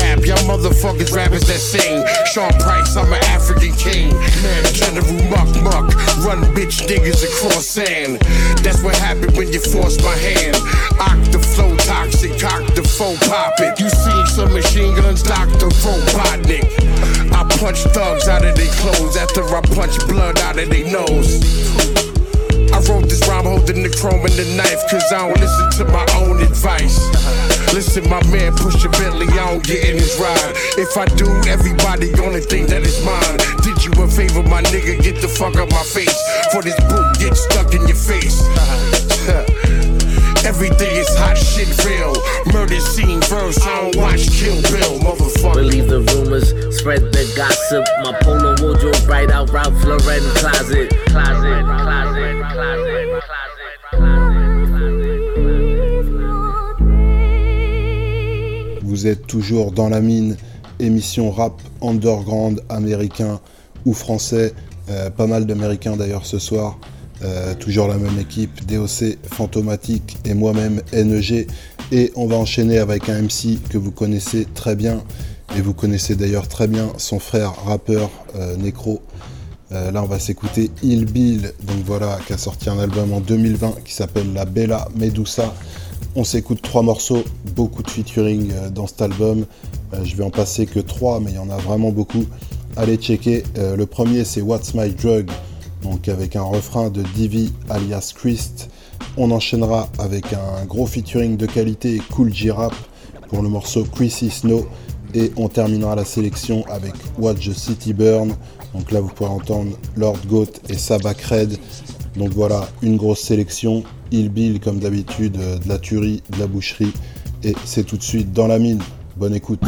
rap, Y'all motherfuckers rappers that sing. Sean Price, I'm an African king. Man, General Muck Muck, run bitch niggas across sand. That's what happened when you forced my hand. Oct the flow toxic, cock the foe pop it. You seen some machine guns, Dr. Robotnik. I punch thugs out of their clothes after I punch blood out of their nose. I wrote this rhyme holding the chrome and the knife, cause I don't listen to my own advice. Listen, my man, push your Bentley, I don't get in his ride. If I do, everybody gonna think that it's mine. Did you a favor, my nigga? Get the fuck out my face. For this boot get stuck in your face. Everything is hot shit real. Murder scene verse, I don't watch Kill Bill, motherfucker. Believe the rumors, spread the gossip. My polo wardrobe right out Ralph Lauren closet. closet. Closet, closet, closet, Vous êtes toujours dans la mine, émission rap underground américain ou français. Euh, pas mal d'américains d'ailleurs ce soir. Euh, toujours la même équipe, DOC, Fantomatique et moi-même NEG. Et on va enchaîner avec un MC que vous connaissez très bien. Et vous connaissez d'ailleurs très bien son frère rappeur euh, Necro. Euh, là on va s'écouter Il Bill, donc voilà, qui a sorti un album en 2020 qui s'appelle La Bella Medusa. On s'écoute trois morceaux, beaucoup de featuring dans cet album. je vais en passer que trois, mais il y en a vraiment beaucoup. Allez checker. le premier c'est What's My Drug donc avec un refrain de Divi alias Christ. On enchaînera avec un gros featuring de qualité Cool G-Rap pour le morceau Chrissy Snow et on terminera la sélection avec Watch the City Burn. Donc là vous pourrez entendre Lord Goat et Sabak Red. Donc voilà, une grosse sélection. Il Bill comme d'habitude, euh, de la tuerie, de la boucherie. Et c'est tout de suite dans la mine. Bonne écoute.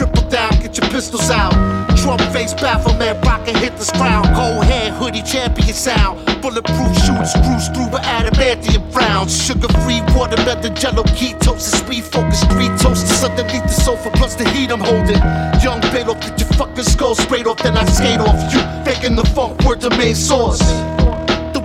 Triple down, get your pistols out. Trump face Baphomet, rock and hit the crown. Cold hair, hoodie, champion sound. Bulletproof shooters, screws through with adamantium frowns. Sugar free watermelon, jello, ketosis, speed focus, three toasters underneath the sofa, plus the heat I'm holding. Young off, get your fucking skull sprayed off, then I skate off you. Faking the funk, word the main source.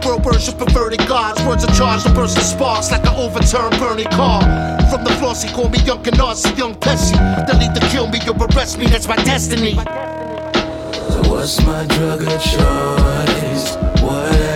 The world worship perverted gods. Words are charged to burst the sparks like an overturned burning car. From the flossy, call me young Canarsie, young Pesci. They'll either kill me or arrest me, that's my destiny. So what's my drug of choice? What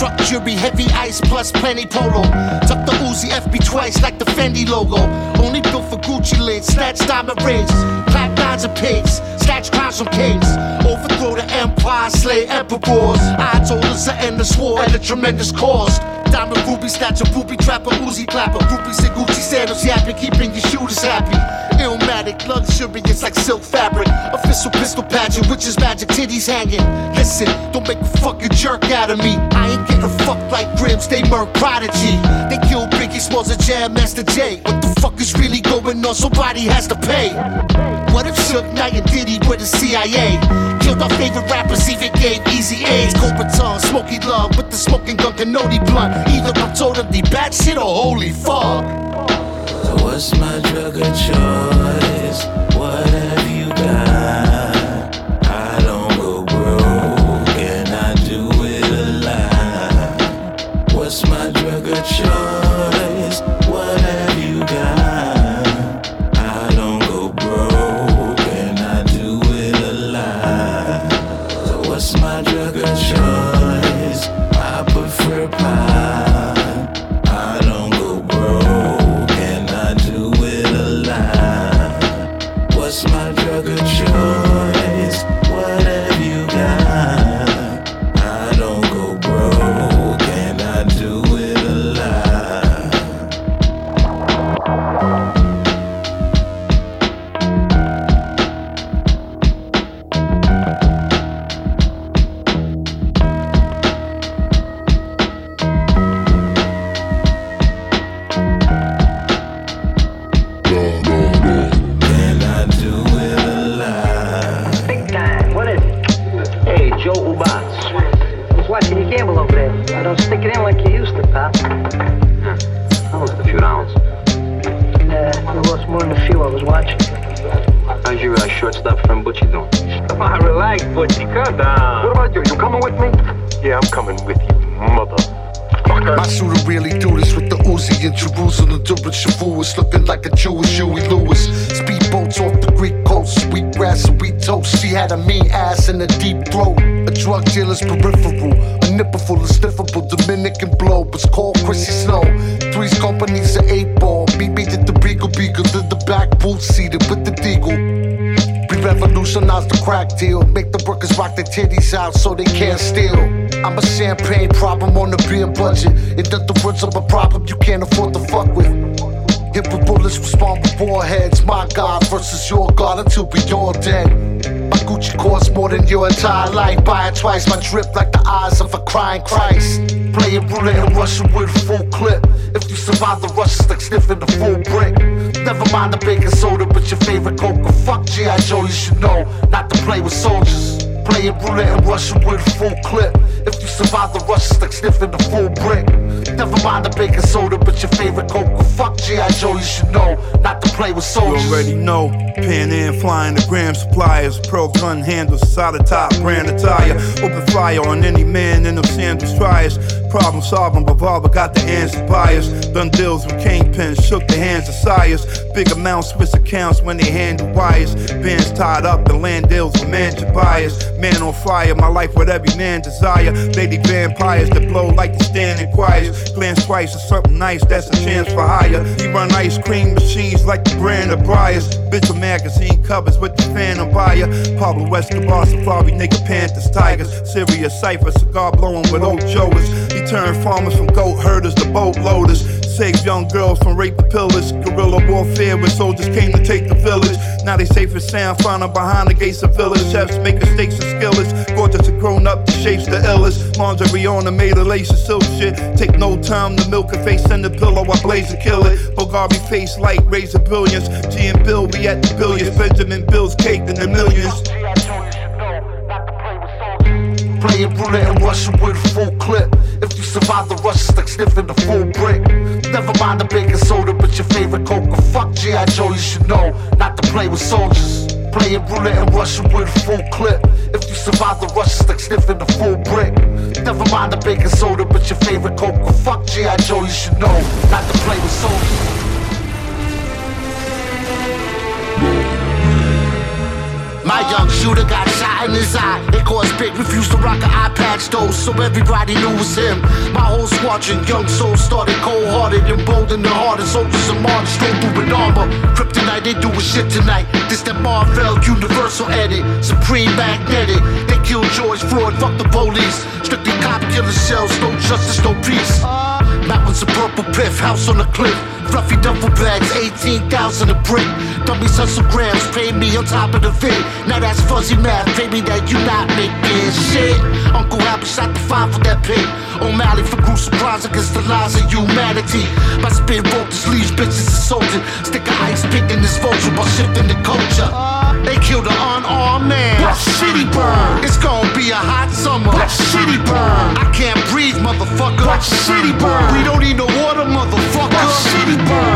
Truck jury, heavy ice plus plenty polo. Tuck the Uzi FB twice like the Fendi logo. Only built for Gucci lids, snatch diamond rings. Clap nines and pigs, snatch crowns from kings. Overthrow the empire, slay emperors. Odds holders are endless war at a tremendous cost. Diamond ruby, a booby trapper, Uzi clapper. Groupies in Gucci sandals, yapping, keeping your shooters happy. Illmatic, luxurious like silk fabric. Official pistol pageant, which is magic titties hanging. Listen, don't make a fucking jerk out of me. I ain't fucked like Grims, they murk prodigy. They kill Biggie Smalls and Jam Master Jay. What the fuck is really going on? Somebody has to pay. What if Suge Knight and Diddy were the CIA? Killed our favorite rappers, even gave easy A's. Cobra tongue, smoky love with the smoking gun, cannoli blunt. Either I'm totally bad shit or holy fuck. So what's my drug of choice? What have you got? watching you gamble over there. I don't stick it in like you used to, pal. I lost a few rounds. Uh, I lost more than a few I was watching. How's your uh, shortstop friend Butchie doing? Come on, relax, Butchie. Calm down. What about you? You coming with me? Yeah, I'm coming with you, mother. I should have really do this with the Uzi in Jerusalem. During is looking like a Jewish Huey Lewis. Speedboats off the sweet grass wheat toast. She had a mean ass and a deep throat. A drug dealer's peripheral, a nipple full of sniffable Dominican blow. It's called Chrissy Snow. Three's companies are eight ball. BB did the beagle beagle, did the back boot seated with the deagle. We revolutionized the crack deal. Make the workers rock their titties out so they can't steal. I'm a champagne problem on a beer budget. In other words, I'm a problem you can't afford to fuck with. With bullets, respond with warheads. My God versus your God until we all dead. My Gucci costs more than your entire life. Buy it twice, my drip like the eyes of a crying Christ. Playing roulette and Russian with a full clip. If you survive the rush, it's like sniffing a full brick. Never mind the baking soda, but your favorite coca. Oh, fuck G.I. Joe, you should know not to play with soldiers. Playing roulette and Russian with a full clip. If you survive the rush, it's like sniffing a full brick. Never mind the baking soda, but your favorite coca. Fuck G.I. Joe, you should know not to play with soldiers. You already know. Pan Am flying the gram suppliers. Pearl gun handles, solid top, brand attire. Open fire on any man in them sandals tries. Problem solving, revolver got the answer bias. Done deals with kingpins, shook the hands of sires. Big amounts, Swiss accounts when they handle wires. Bands tied up, the land deals with mansion buyers. Man on fire, my life what every man desire. Lady vampires that blow like the standing choirs. Glance twice or something nice, that's a chance for hire. He run ice cream machines like the brand of Breyers. Bitch of magazine covers with the phantom buyer. Pablo Escobar, Safari, nigga, Panthers, Tigers. Serious cipher, cigar blowing with old Joas. He turned farmers from goat herders to boat loaders. Saved young girls from rape to pillage. Guerrilla warfare where soldiers came to take the village. Now they safe and sound, find them behind the gates of village. Chefs making steaks and skillets. Gorgeous and grown up, the shapes the illest. Lingerie on the made of lace and silk shit. Take no time to milk a face in the pillow, I blaze and kill it. Bulgari face light, razor billions. G and Bill, we at the billions. Benjamin Bill's caked in the millions. Playing roulette and Russian with a full clip. If you survive the rush, it's like sniffing a full brick. Never mind the baking soda, but your favorite coca. Fuck G.I. Joe, you should know not to play with soldiers. Playing roulette and Russian with a full clip. If you survive the rush, it's like sniffing a full brick. Never mind the baking soda, but your favorite coca. Fuck G.I. Joe, you should know not to play with soldiers. My young shooter got shot in his eye. It caused big, refused to rock an eye patch though, so everybody knew it was him. My whole squadron, young souls started cold hearted and bold in the heart. And soldiers of Mars straight through with armor. Kryptonite, they doing shit tonight. This that Marvel Universal edit, Supreme Magnetic. They killed George Floyd, fuck the police. Strictly cop killer shells, no justice, no peace. Oh. Mountains of purple piff, house on a cliff. Fluffy duffel bags, 18,000 a brick. Dummies hustle grams, pay me on top of the vid. Now that's fuzzy math, me that you not making shit. Uncle Albert shot the five for that pig. O'Malley for gruesome crimes against the lives of humanity. My spin broke this leaves, bitches assaulted. Stick a ice pick in this vulture while shifting motherfucker. Watch shitty burn. We don't need no water, motherfucker. Watch shitty burn.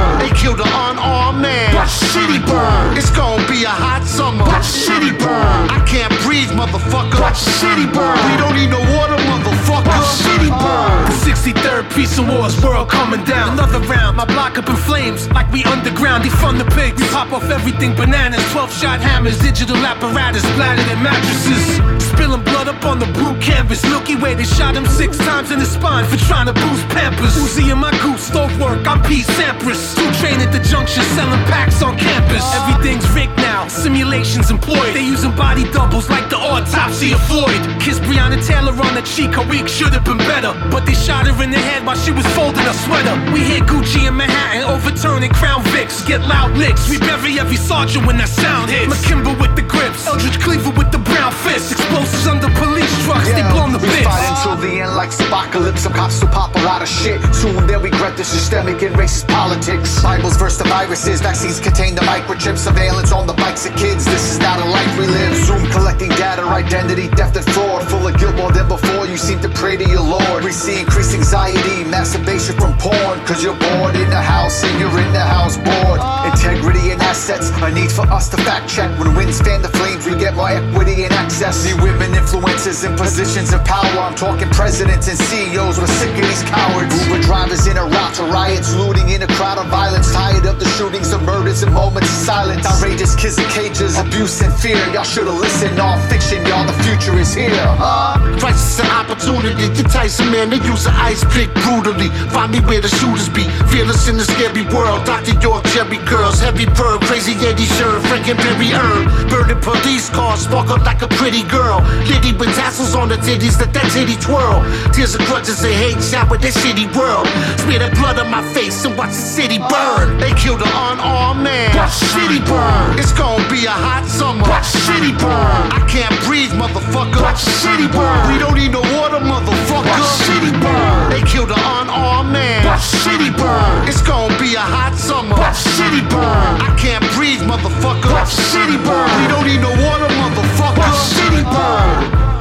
Shitty burn. It's gonna be a hot summer. Watch shitty burn. I can't breathe, motherfucker. Watch shitty burn. We don't need no water, motherfucker. Watch shitty burn. The 63rd piece of wars, world coming down. Another round, my block up in flames, like we underground. Defund the pigs, we pop off everything bananas. 12 shot hammers, digital apparatus, splattered in mattresses. Spilling blood up on the blue canvas. Milky Way, they shot him six times in the spine for trying to boost Pampers. Uzi in my goose, stove work, I'm Pete Sampras. Two train at the junction, selling packs on campus. Everything's rigged now, simulations employed. They using body doubles like the autopsy of Floyd. Kiss Breonna Taylor on the cheek, her week should have been better. But they shot her in the head while she was folding her sweater. We hit Gucci in Manhattan, overturning Crown Vics. Get loud licks, we bury every sergeant when that sound hits. McKimber with the grips, Eldridge Cleaver with the brown fist. Explosives under police trucks, they blown the we fight until the end like apocalypse. Some cops will pop a lot of shit. Soon they'll regret the systemic and racist politics. Bibles versus the viruses, vaccines contain the microchip, surveillance on the bikes of kids. This is not a life we live. Zoom collecting data, identity, theft, and fraud. Full of guilt more than before. You seem to pray to your Lord. We see increased anxiety, masturbation from porn. Cause you're bored in the house and you're in the house bored. Integrity and assets, a need for us to fact check. When winds fan the flames, we get more equity and access. See women influencers in positions of power. I'm talking presidents and CEOs. We're sick of these cowards. Uber drivers in a route to riots, looting in a crowd of violence. Tired of the shootings of murders and moments of silence. Outrageous kids in cages, abuse and fear. Y'all should've listened. All fiction, y'all. The future is here. Uh, crisis and opportunity. The Tyson man, they use an ice pick brutally. Find me where the shooters be. Fearless in the scary world. Dr. York, Jerry girls, heavy bird, crazy Eddie shirt, Frankenberry herb. Burning police cars, sparkle like a pretty girl. Liddy with tassels on the titties, let that titty twirl. Tears of grudges and hate shower this shitty world. Smear the blood on my face and watch the city burn. They killed an unarmed man. Watch city burn. It's gonna be a hot summer. Watch city burn. I can't breathe, motherfucker. Watch city burn. We don't need no water, motherfucker. Watch city burn. They killed an unarmed man. Watch city burn. It's gonna be a hot summer. Watch city burn. I can't breathe, motherfucker. Watch city burn. We don't need no water, motherfucker. Watch city burn.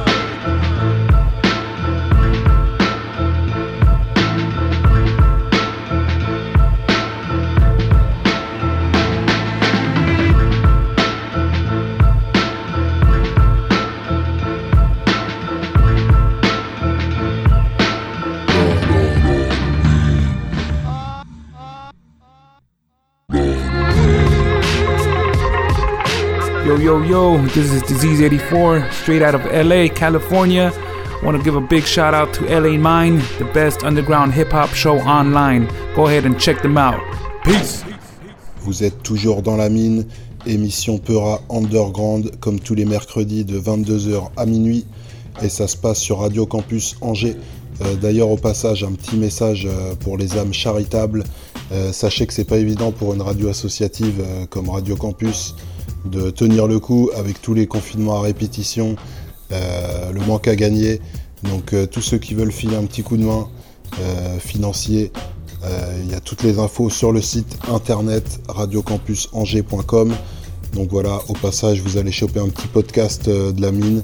Yo, yo, yo, this is Disease84, straight out of LA, California. Want to give a big shout out to LA Mine, the best underground hip hop show online. Go ahead and check them out. Peace. Vous êtes toujours dans la mine, émission Peura Underground, comme tous les mercredis de 22h à minuit. Et ça se passe sur Radio Campus Angers. Euh, D'ailleurs, au passage, un petit message euh, pour les âmes charitables. Euh, sachez que c'est pas évident pour une radio associative euh, comme Radio Campus de tenir le coup avec tous les confinements à répétition, euh, le manque à gagner. Donc euh, tous ceux qui veulent filer un petit coup de main euh, financier, il y a toutes les infos sur le site internet radiocampusangers.com. Donc voilà, au passage, vous allez choper un petit podcast de la mine.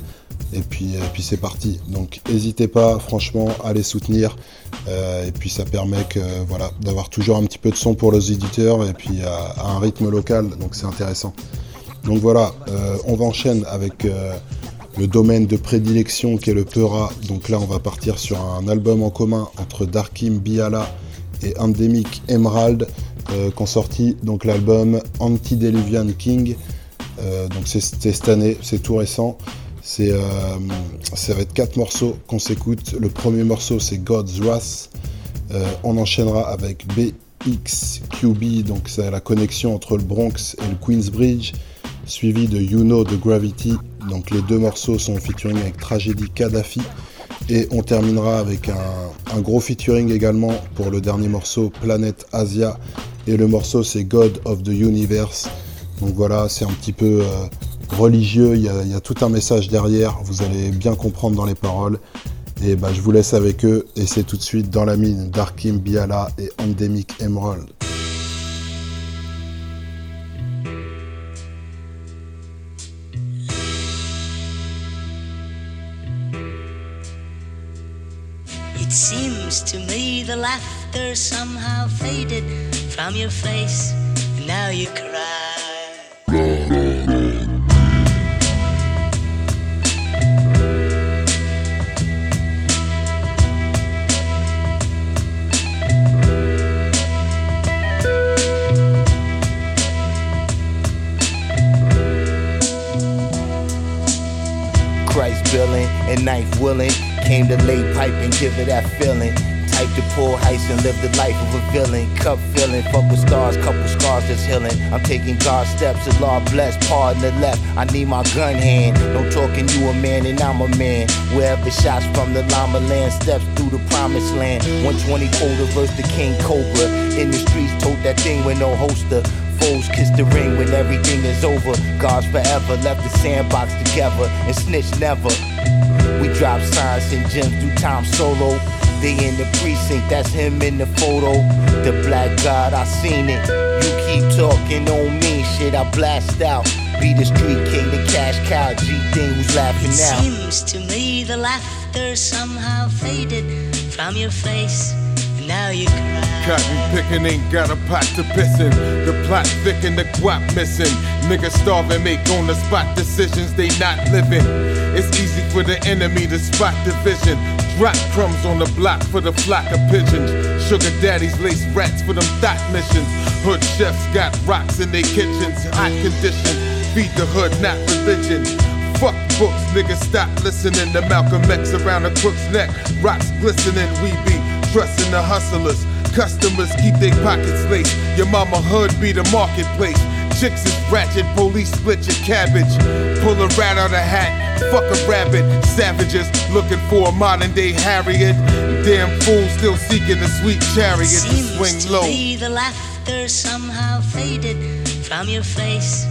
Et puis, c'est parti. Donc n'hésitez pas, franchement, à les soutenir. Et puis ça permet que voilà d'avoir toujours un petit peu de son pour les éditeurs et puis à un rythme local. Donc c'est intéressant. Donc voilà, euh, on va enchaîner avec euh, le domaine de prédilection qui est le Peura. Donc là, on va partir sur un album en commun entre Darkim Biala et Endemic Emerald, euh, qu'ont sorti donc l'album Antediluvian King. Euh, donc c'est cette année, c'est tout récent. C'est, ça va être quatre morceaux qu'on s'écoute. Le premier morceau c'est God's Wrath. On enchaînera avec BXQB, donc c'est la connexion entre le Bronx et le Queensbridge, suivi de You Know the Gravity. Donc les deux morceaux sont featuring avec Tragédie Kadhafi. Et on terminera avec un, gros featuring également pour le dernier morceau, Planet Asia. Et le morceau c'est God of the Universe. Donc voilà, c'est un petit peu euh, religieux, il y, a, il y a tout un message derrière, vous allez bien comprendre dans les paroles. Et bah, je vous laisse avec eux, et c'est tout de suite dans la mine Darkim Biala et Endemic Emerald. To me the laughter somehow faded from your face, and now you cry. Christ billing and knife willing. Came to lay pipe and give it that feeling. Type to pull heist and live the life of a villain. Cup filling, fuck with stars, couple scars that's healing. I'm taking God's steps, the law blessed, pardon the left. I need my gun hand. No talking, you a man and I'm a man. Wherever shots from the llama land steps through the promised land. 120 older verse the King Cobra. In the streets, tote that thing with no holster. Foes kiss the ring when everything is over. God's forever left the sandbox together and snitch never. We drop signs and gems through time solo. They in the precinct, that's him in the photo. The black god, I seen it. You keep talking, don't mean shit, I blast out. Be the street king, the cash cow, G thing who's laughing It now. seems to me the laughter somehow faded from your face. Now you cry. Cotton picking ain't got a pot to piss in. The plot thick and the guap missing. Niggas starving, make on the spot decisions, they not living. It's easy for the enemy to spot division. Drop crumbs on the block for the flock of pigeons. Sugar daddies lace rats for them thought missions. Hood chefs got rocks in their kitchens, hot condition, Feed the hood, not religion. Fuck books, niggas stop listening to Malcolm X around the crook's neck. Rocks glistening, we be trusting the hustlers. Customers keep their pockets laced. Your mama hood be the marketplace. Chicks is ratchet, police split your cabbage. Pull a rat out a hat, fuck a rabbit. Savages looking for a modern day Harriet. Damn fools still seeking the sweet chariot to Seems swing to low. the laughter somehow faded from your face.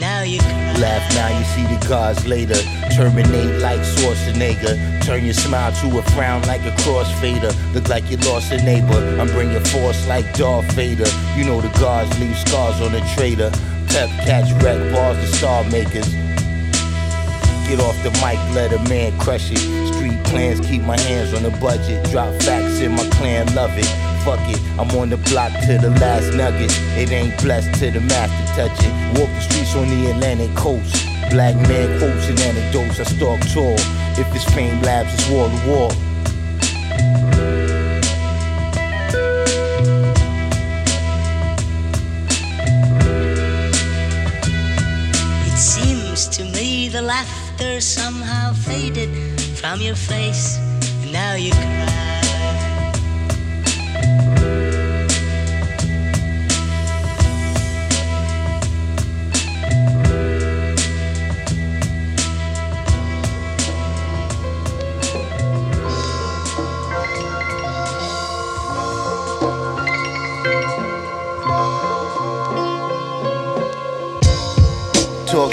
Now you. Laugh now, you see the gods later. Terminate like Schwarzenegger. Turn your smile to a frown like a crossfader. Look like you lost a neighbor. I'm bringing force like Darth Vader. You know the gods leave scars on the traitor. Pep catch wreck bars, the star makers. Get off the mic, let a man crush it. Street plans, keep my hands on the budget. Drop facts in my clan, love it. Fuck it, I'm on the block to the last nugget. It ain't blessed to the master touch it. Walk the streets on the Atlantic coast. Black man quotes and anecdotes, I stalk tall. If it's fame labs, it's wall to wall. It seems to me the laughter somehow faded from your face. And now you cry.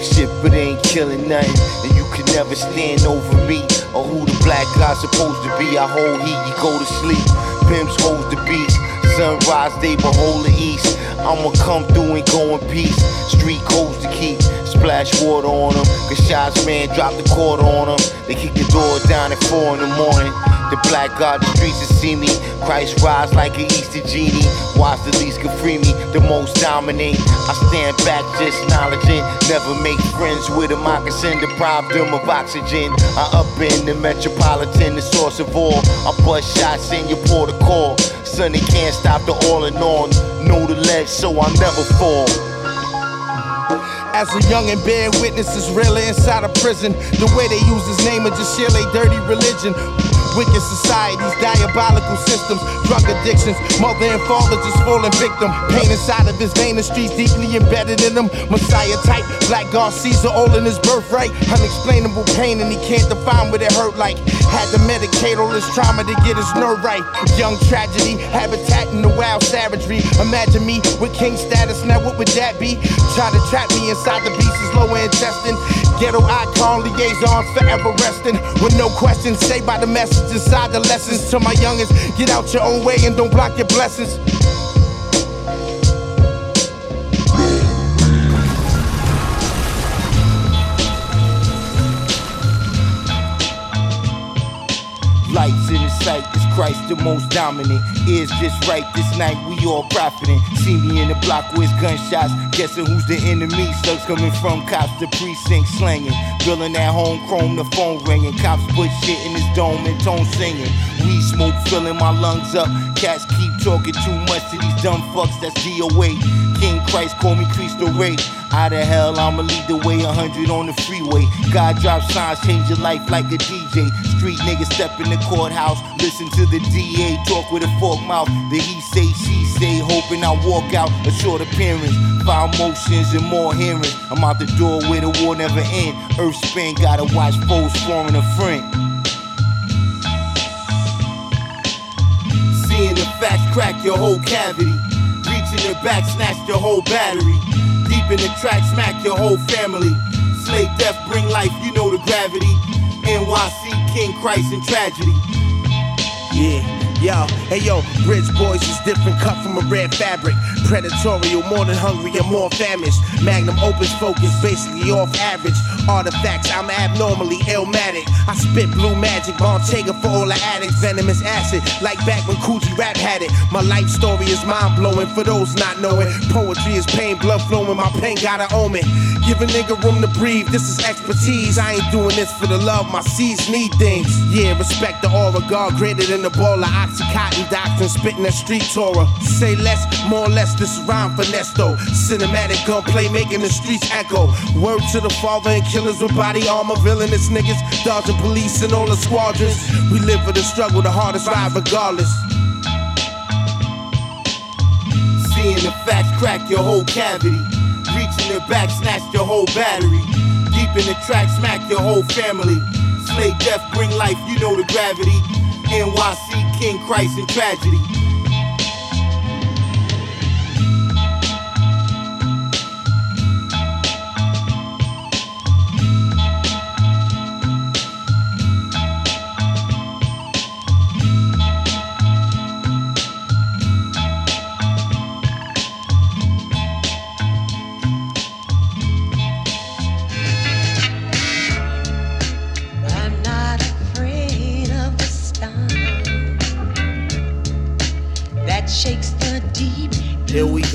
Shit, but ain't killing nothing. And you can never stand over me or who the black guy's supposed to be. I hold heat, you go to sleep. Pimps holds the beast. Sunrise, they behold the east. I'ma come through and go in peace. Street codes to keep. Splash water on them. Cause shots man drop the quarter on them. They kick the door down at four in the morning. The black god, the streets to see me. Christ rise like an Easter genie. Watch the least can free me, the most dominate. I stand back just acknowledging. Never make friends with a moccasin, deprive them of oxygen. I up in the metropolitan, the source of all. I bust shots in your protocol. Son, they can't stop the all in all. Know the ledge, so I'll never fall. As a young and bear witness is really inside a prison. The way they use his name and just share their dirty religion. Wicked societies, diabolical systems, drug addictions, mother and father just falling victim. Pain inside of his vein, the streets deeply embedded in him. Messiah type, black God Caesar, all in his birthright. Unexplainable pain, and he can't define what it hurt like. Had to medicate all his trauma to get his nerve right. Young tragedy, habitat in the wild savagery. Imagine me with king status, now what would that be? Try to trap me inside the beast's lower intestine. Ghetto icon liaisons forever resting with no questions. Say by the message inside the lessons to my youngest. Get out your own way and don't block your blessings. Lights in sight, Christ the most dominant. Is just right this night, we all profiting. See me in the block with gunshots, guessing who's the enemy. Slugs coming from cops, the precinct slanging. Drilling at home, chrome, the phone ringing. Cops put shit in his dome and tone singing. Weed smoke filling my lungs up. Cats keep talking too much to these dumb fucks, that's DOA. King Christ call me Cristo Ray. Out of hell, I'ma lead the way 100 on the freeway. God drop signs, change your life like a DJ. Street niggas step in the courthouse, listen to the DA talk with a fork mouth. The he say, she say, hoping I walk out a short appearance. Five motions and more hearings. I'm out the door where the war never end. Earth spin, gotta watch foes forming a friend. Seeing the facts crack your whole cavity. Reaching the back, snatch your whole battery. Deep in the track, smack your whole family. Slay death, bring life, you know the gravity. NYC, King Christ, and tragedy. Yeah, Yo, hey yo, Bridge Boys is different, cut from a red fabric. Predatorial, more than hungry and more famished. Magnum opus focus, basically off average. Artifacts, I'm abnormally illmatic. I spit blue magic, Montega for all the addicts. Venomous acid, like back when Kool G Rap had it. My life story is mind blowing for those not knowing. Poetry is pain, blood flowing, my pain got an omen. Give a nigga room to breathe, this is expertise. I ain't doing this for the love, my seeds need things. Yeah, respect the aura, God greater than the ball of Oxycontin doctrine, spitting that street Torah. Say less, more or less, this rhyme for Nesto. Cinematic gunplay making the streets echo. Word to the father and killers with body armor, villainous niggas, dodging police and all the squadrons. We live for the struggle, the hardest ride regardless. Seeing the facts crack your whole cavity. Reaching the back, snatch your whole battery. Deep in the track, smack your whole family. Slay death, bring life, you know the gravity. NYC, King Christ, and tragedy.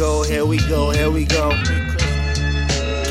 Go, here we go, here we go.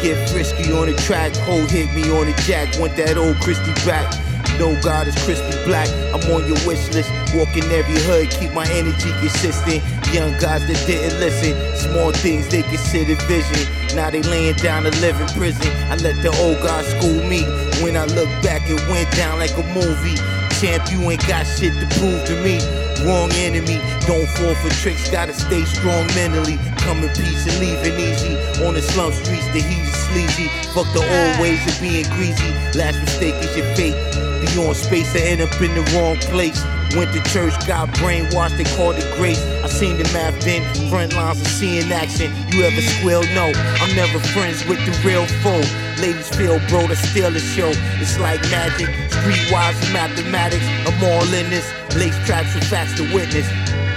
Get frisky on the track, hold hit me on the jack. Want that old Christy back. No God is crispy black. I'm on your wish list. Walking every hood, keep my energy consistent. Young guys that didn't listen. Small things they consider vision. Now they laying down to live in prison. I let the old guys school me. When I look back, it went down like a movie. Champ, you ain't got shit to prove to me. Wrong enemy, don't fall for tricks, gotta stay strong mentally. Come in peace and leaving easy. On the slum streets, the heat is sleazy. Fuck the old ways of being greasy. Last mistake is your fate. Be on space and end up in the wrong place. Went to church, got brainwashed, they called it grace. I seen the math then, front lines of seeing action. You ever squeal? No, I'm never friends with the real foe. Ladies feel, bro, to steal the show. It's like magic, streetwise mathematics. I'm all in this. Lace tracks with facts to witness.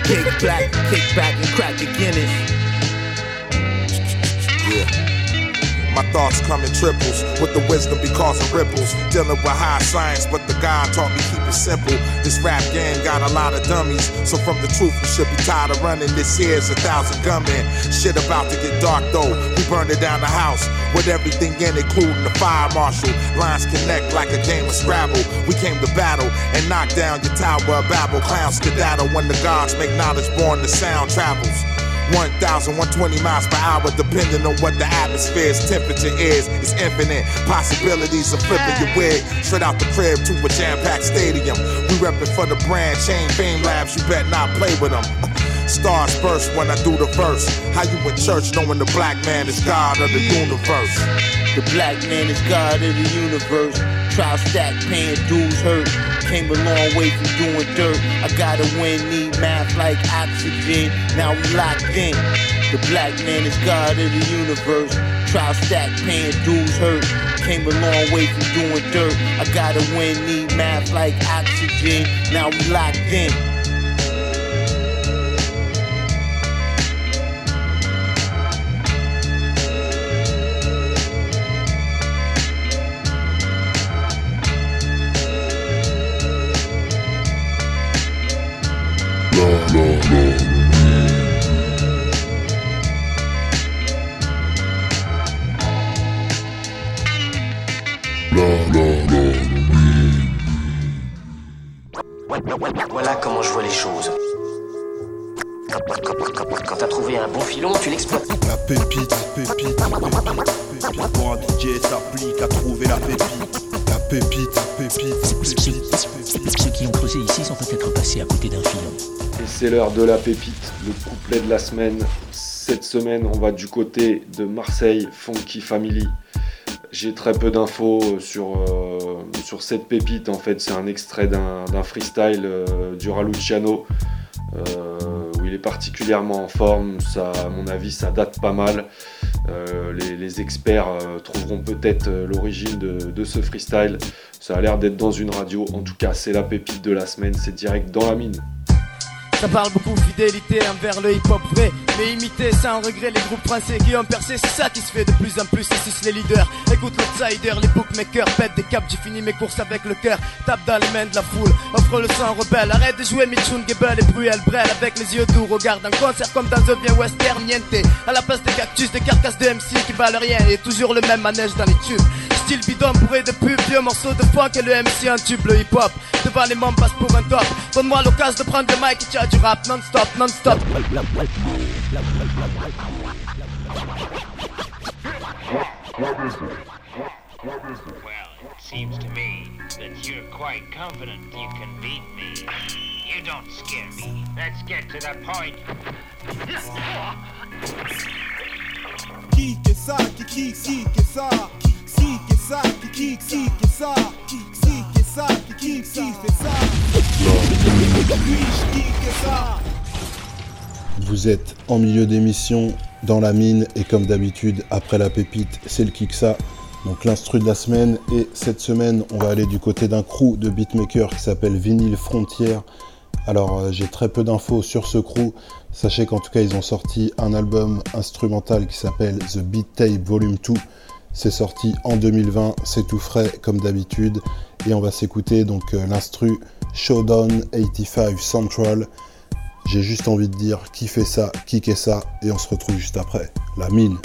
Kick back, kick back, and crack the Guinness. Yeah. My thoughts come in triples with the wisdom be causing ripples. Dealing with high science, but the God taught me keep it simple. This rap game got a lot of dummies, so from the truth you should be tired of running. This here's a thousand gunmen. Shit about to get dark though. We burned it down the house with everything in it, including the fire marshal. Lines connect like a game of Scrabble. We came to battle and knock down your tower of Babel. Clowns skedaddle when the gods make knowledge born. The sound travels. 1,000, 120 miles per hour, depending on what the atmosphere's temperature is. It's infinite possibilities of flipping your wig straight out the crib to a jam-packed stadium. We reppin' for the brand, Chain Fame Labs. You bet not play with them. Stars burst when I do the verse. How you in church knowing the black man is God of the universe? The black man is God of the universe. Trial stack, paying dues hurt. Came a long way from doing dirt. I gotta win, need math like oxygen. Now we locked in. The black man is God of the universe. Trial stack, paying dues hurt. Came a long way from doing dirt. I gotta win, need math like oxygen. Now we locked in. Choses. Quand, quand- quand- quand t'as trouvé un bon filon, tu l'exploites. La pépite, pépite, pépite. Pour un DJ s'applique à trouver la pépite. La pépite, pépite, pépite. Ceux qui ont creusé ici sont peut-être passés à côté d'un filon. Et c'est l'heure de la pépite, le couplet de la semaine. Cette semaine, on va du côté de Marseille, Funky Family. J'ai très peu d'infos sur, euh, sur cette pépite. En fait, c'est un extrait d'un freestyle euh, du Raluciano euh, où il est particulièrement en forme. Ça, à mon avis, ça date pas mal. Euh, les, experts euh, trouveront peut-être euh, l'origine de, de ce freestyle. Ça a l'air d'être dans une radio. En tout cas, c'est la pépite de la semaine. C'est direct dans la mine. Ça parle beaucoup fidélité envers le hip-hop vrai. Mais imiter sans regret les groupes français qui ont percé, c'est ça se fait de plus en plus. C'est les leaders. Écoute l'outsider, les bookmakers, pète des caps. J'ai fini mes courses avec le cœur. Tape dans les mains de la foule. Offre le sang rebelle. Arrête de jouer Mitchun Gebel et Bruel Brel avec les yeux doux. Regarde un concert comme dans un bien western. Niente. À la place des cactus, des carcasses de MC qui valent rien. Et toujours le même manège dans les tubes. Style bidon bourré de pub, vieux morceau de funk et le MC un tube, le hip-hop. Devant les membres passe pour un top. Donne-moi l'occasion de prendre le mic et as du rap non-stop, non-stop. Well, it seems to me that you're quite confident you can beat me. You don't scare me. Let's get to the point. Qui que ça, qui qui qui que ça, qui Vous êtes en milieu d'émission, dans la mine, et comme d'habitude, après la pépite, c'est le Kiksa. Donc l'instru de la semaine, et cette semaine, on va aller du côté d'un crew de beatmakers qui s'appelle Vinyl Frontière. Alors euh, j'ai très peu d'infos sur ce crew. Sachez qu'en tout cas, ils ont sorti un album instrumental qui s'appelle The Beat Tape Volume 2. C'est sorti en 2020, c'est tout frais comme d'habitude. Et on va s'écouter donc euh, l'instru Showdown 85 Central. J'ai juste envie de dire qui fait ça, qui qu'est ça, et on se retrouve juste après. La mine.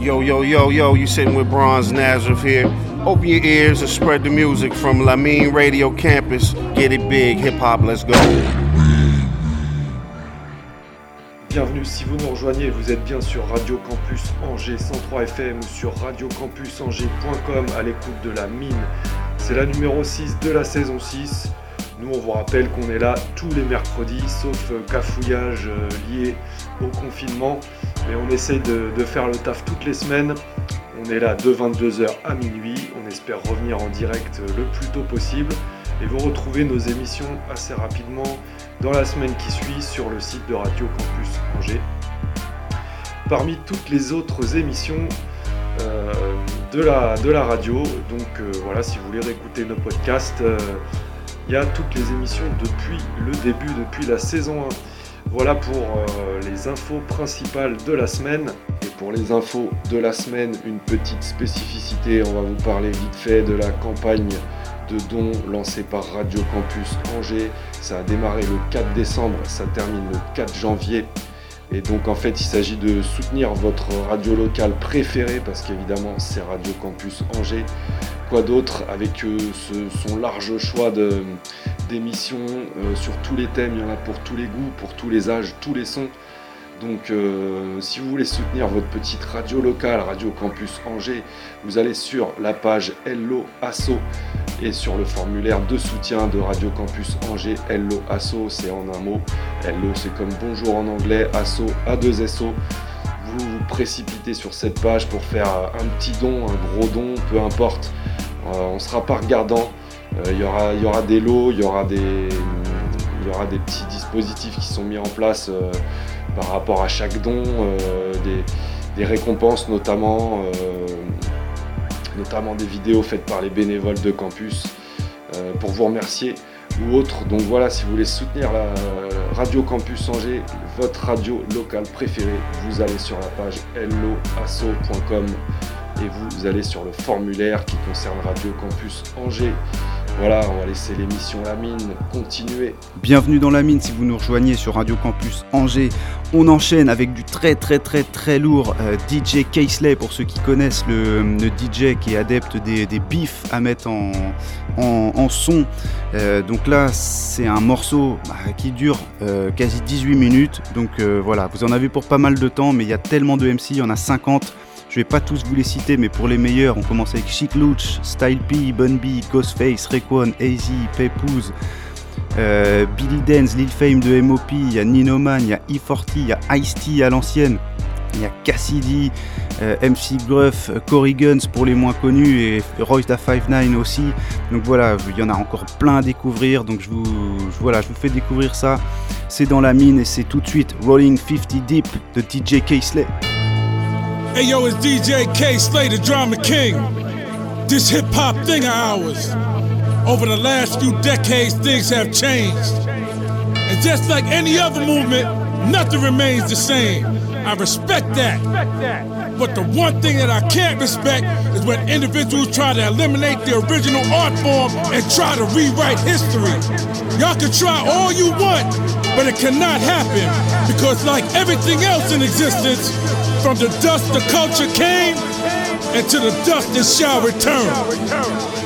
Yo, yo, yo, yo, you sitting with Bronze Nazareth here. Open your ears and spread the music from Lamine Radio Campus. Get it big, hip hop, let's go. Bienvenue si vous nous rejoignez, vous êtes bien sur Radio Campus Angers 103 FM ou sur radiocampusangers.com à l'écoute de la mine. C'est la numéro 6 de la saison 6. Nous, on vous rappelle qu'on est là tous les mercredis, sauf euh, cafouillage euh, lié au confinement. Mais on essaye de, faire le taf toutes les semaines. On est là de 22h à minuit. On espère revenir en direct euh, le plus tôt possible. Et vous retrouvez nos émissions assez rapidement dans la semaine qui suit sur le site de Radio Campus Angers. Parmi toutes les autres émissions de, la, de la radio, donc voilà, si vous voulez réécouter nos podcasts, il y a toutes les émissions depuis le début, depuis la saison 1. Voilà pour euh, les infos principales de la semaine. Et pour les infos de la semaine, une petite spécificité, on va vous parler vite fait de la campagne de dons lancée par Radio Campus Angers. Ça a démarré le 4 décembre, ça termine le 4 janvier. Et donc en fait il s'agit de soutenir votre radio locale préférée parce qu'évidemment c'est Radio Campus Angers. Quoi d'autre avec euh, son large choix d'émissions euh, sur tous les thèmes, il y en a pour tous les goûts, pour tous les âges, tous les sons. Donc euh, si vous voulez soutenir votre petite radio locale, Radio Campus Angers, vous allez sur la page Hello Asso et sur le formulaire de soutien de Radio Campus Angers, Hello Asso, c'est en un mot. Hello c'est comme bonjour en anglais, Asso A2SO. Vous vous précipitez sur cette page pour faire un petit don, un gros don, peu importe. Euh, on sera pas regardant. Euh, Il y, aura, y aura des lots, il y aura des, il y aura des petits dispositifs qui sont mis en place euh, par rapport à chaque don, euh, des, récompenses notamment, euh, notamment des vidéos faites par les bénévoles de campus euh, pour vous remercier ou autre. Donc voilà, si vous voulez soutenir la Radio Campus Angers, votre radio locale préférée, vous allez sur la page helloasso.com et vous allez sur le formulaire qui concerne Radio Campus Angers. Voilà, on va laisser l'émission La Mine continuer. Bienvenue dans la mine si vous nous rejoignez sur Radio Campus Angers. On enchaîne avec du très très très très lourd euh, DJ Casely pour ceux qui connaissent le, DJ qui est adepte des, des bifs à mettre en, en, son. Euh, donc là c'est un morceau bah, qui dure euh, quasi 18 minutes. Donc voilà, vous en avez pour pas mal de temps mais il y a tellement de MC, il y en a 50. Je vais pas tous vous les citer, mais pour les meilleurs, on commence avec Chic Luch, Style P, Bun B, Ghostface, Raekwon, AZ, Papoose, euh, Billy Dance, Lil Fame de MOP, il y a Ninoman, il y a E40, il y a Ice-T à l'ancienne, il y a Cassidy, euh, MC Gruff, Cory Guns pour les moins connus et Royce da 59 aussi. Donc voilà, il y en a encore plein à découvrir. Donc je vous, voilà, je vous fais découvrir ça. C'est dans la mine et c'est tout de suite Rolling 50 Deep de DJ Casely. Hey yo, it's DJ Kay Slay, the drama king. This hip hop thing of ours. Over the last few decades, things have changed. And just like any other movement, nothing remains the same. I respect that. But the one thing that I can't respect is when individuals try to eliminate the original art form and try to rewrite history. Y'all can try all you want, but it cannot happen because, like everything else in existence, from the dust the culture came, and to the dust it shall return.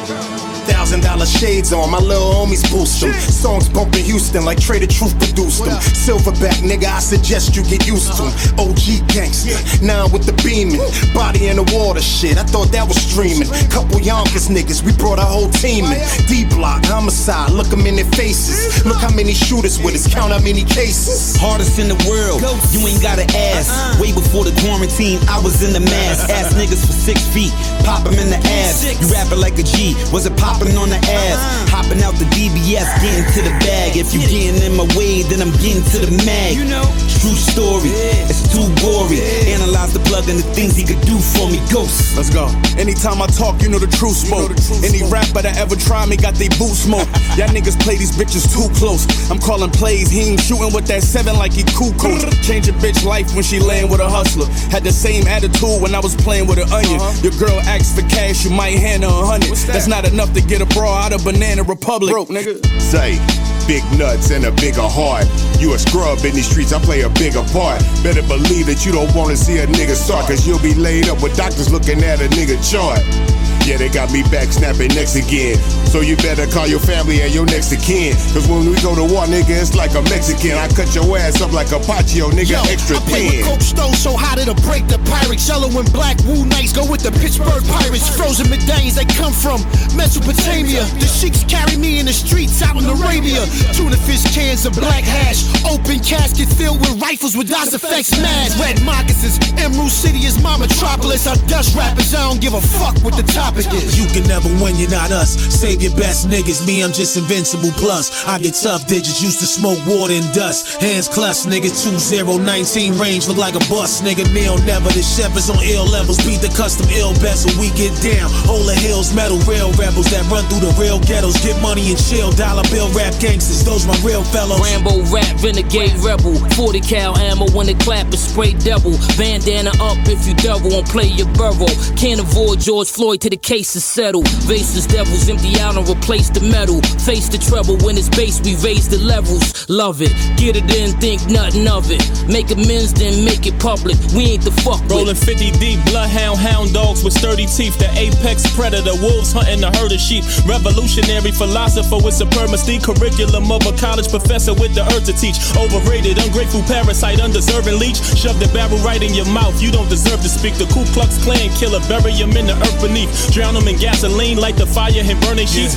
Thousand dollar shades on, my little homies boost them. Songs bumping Houston like Trae tha Truth produced them. Silverback nigga, I suggest you get used to to 'em. OG gangster, now with the beaming. Body in the water shit, I thought that was streaming. Couple Yonkers niggas, we brought our whole team in. D block, homicide, look them in their faces. Look how many shooters with us, count how many cases. Hardest in the world, you ain't gotta ask. Way before the quarantine, I was in the mask. Ass niggas for six feet, pop 'em in the ass. You rapping like a G, was it popping on the ass? Hopping out the DBS, getting to the bag. If you getting in my way, then I'm getting to the mag. You know, true story, it's too gory. Analyze the plug and the things he could do for me, ghost. Let's go. Anytime I talk, you know the truth smoke. Any rapper that ever try me got they boot smoke. Y'all niggas play these bitches too close. I'm calling plays, he ain't shooting with that seven like he cool coach. Change a bitch life when she laying with a hustler. Had the same attitude when I was playing with an onion. Your girl asks for cash, you might hand her a hundred. That's not enough to get a bra out of Banana Republic. Broke, nigga. Say, big nuts and a bigger heart. You a scrub in these streets, I play a bigger part. Better believe that you don't wanna see a nigga start, cause you'll be laid up with doctors looking at a nigga chart. Yeah, they got me back snapping next again. So you better call your family and your next of kin. Cause when we go to war, nigga, it's like a Mexican. I cut your ass up like a Paccio, nigga, Yo, extra I play thin. with Coach Stone so hot it'll break the Pyrex. Yellow and black, Wu Knights go with the Pittsburgh Pirates. Frozen medallions, they come from Mesopotamia. The sheiks carry me in the streets out in Arabia. Tuna fish cans of black hash. Open casket filled with rifles with DOS effects mad. Red moccasins. Emerald City is my metropolis. I dust rappers, I don't give a fuck with the is. You can never win, you're not us. Save your best niggas, me, I'm just invincible. Plus, I get tough digits, used to smoke water and dust. Hands clutch, nigga, 2019 range, look like a bus, nigga. Neil never, the shepherds on ill levels. Beat the custom ill bezel, we get down. Hold the hills, metal rail rebels that run through the real ghettos. Get money and chill, dollar bill rap gangsters, those my real fellows. Rambo rap, renegade rebel. 40 cal ammo when they clap and spray devil. Bandana up if you devil won't play your burrow. Can't avoid George Floyd to the case is settled. Vases devils empty out and replace the metal. Face the treble when it's bass, we raise the levels. Love it, get it in, think nothing of it. Make amends, then make it public. We ain't the fuck. Rolling 50 deep, bloodhound, hound dogs with sturdy teeth. The apex predator, wolves hunting the herd of sheep. Revolutionary philosopher with supremacy. Curriculum of a college professor with the earth to teach. Overrated, ungrateful parasite, undeserving leech. Shove the barrel right in your mouth. You don't deserve to speak. The Ku Klux Klan killer, bury him in the earth beneath. Drown him in gasoline, light the fire and burn their sheets.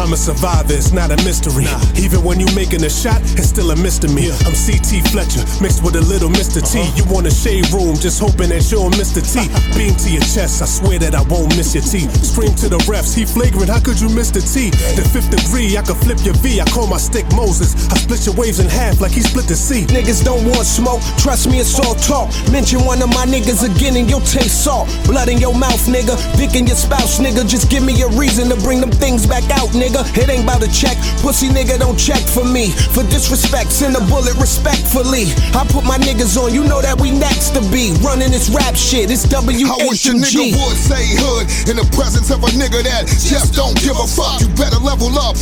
I'm a survivor, it's not a mystery. Even when you making a shot, it's still a misdemeanor. I'm CT Fletcher, mixed with a little Mr. T. Uh-huh. You want a shade room, just hoping that you're Mr. T. Beam to your chest, I swear that I won't miss your T. Scream to the refs, he flagrant, how could you miss the T? The fifth degree, I could flip your V, I call my stick Moses. I split your waves in half like he split the sea. Niggas don't want smoke, trust me, it's all talk. Mention one of my niggas again and you'll taste salt. Blood in your mouth, nigga. Dick in your spouse, nigga. Just give me a reason to bring them things back out, nigga. It ain't about a check. Pussy nigga don't check for me. For disrespect, send a bullet respectfully. I put my niggas on, you know that we next to be. Running this rap shit, it's W I wish a nigga would say hood in the presence of a nigga that just don't give a fuck. You better level up,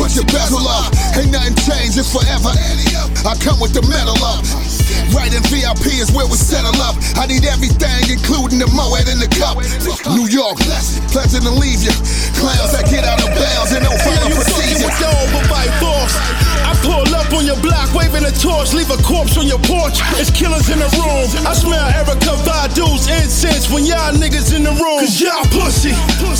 put your bezel up. Ain't nothing changed, it's forever. I come with the metal up. Right in VIP is where we settle up. I need everything, including the Moet in the cup. New York, pleasant to leave you. Clowns that get out of bounds and don't follow procedure. fucking with the overbite force. I pull up on your block, waving a torch, leave a corpse on your porch. It's killers in the room. I smell Erykah Badu's incense when y'all niggas in the room. Cause y'all pussy.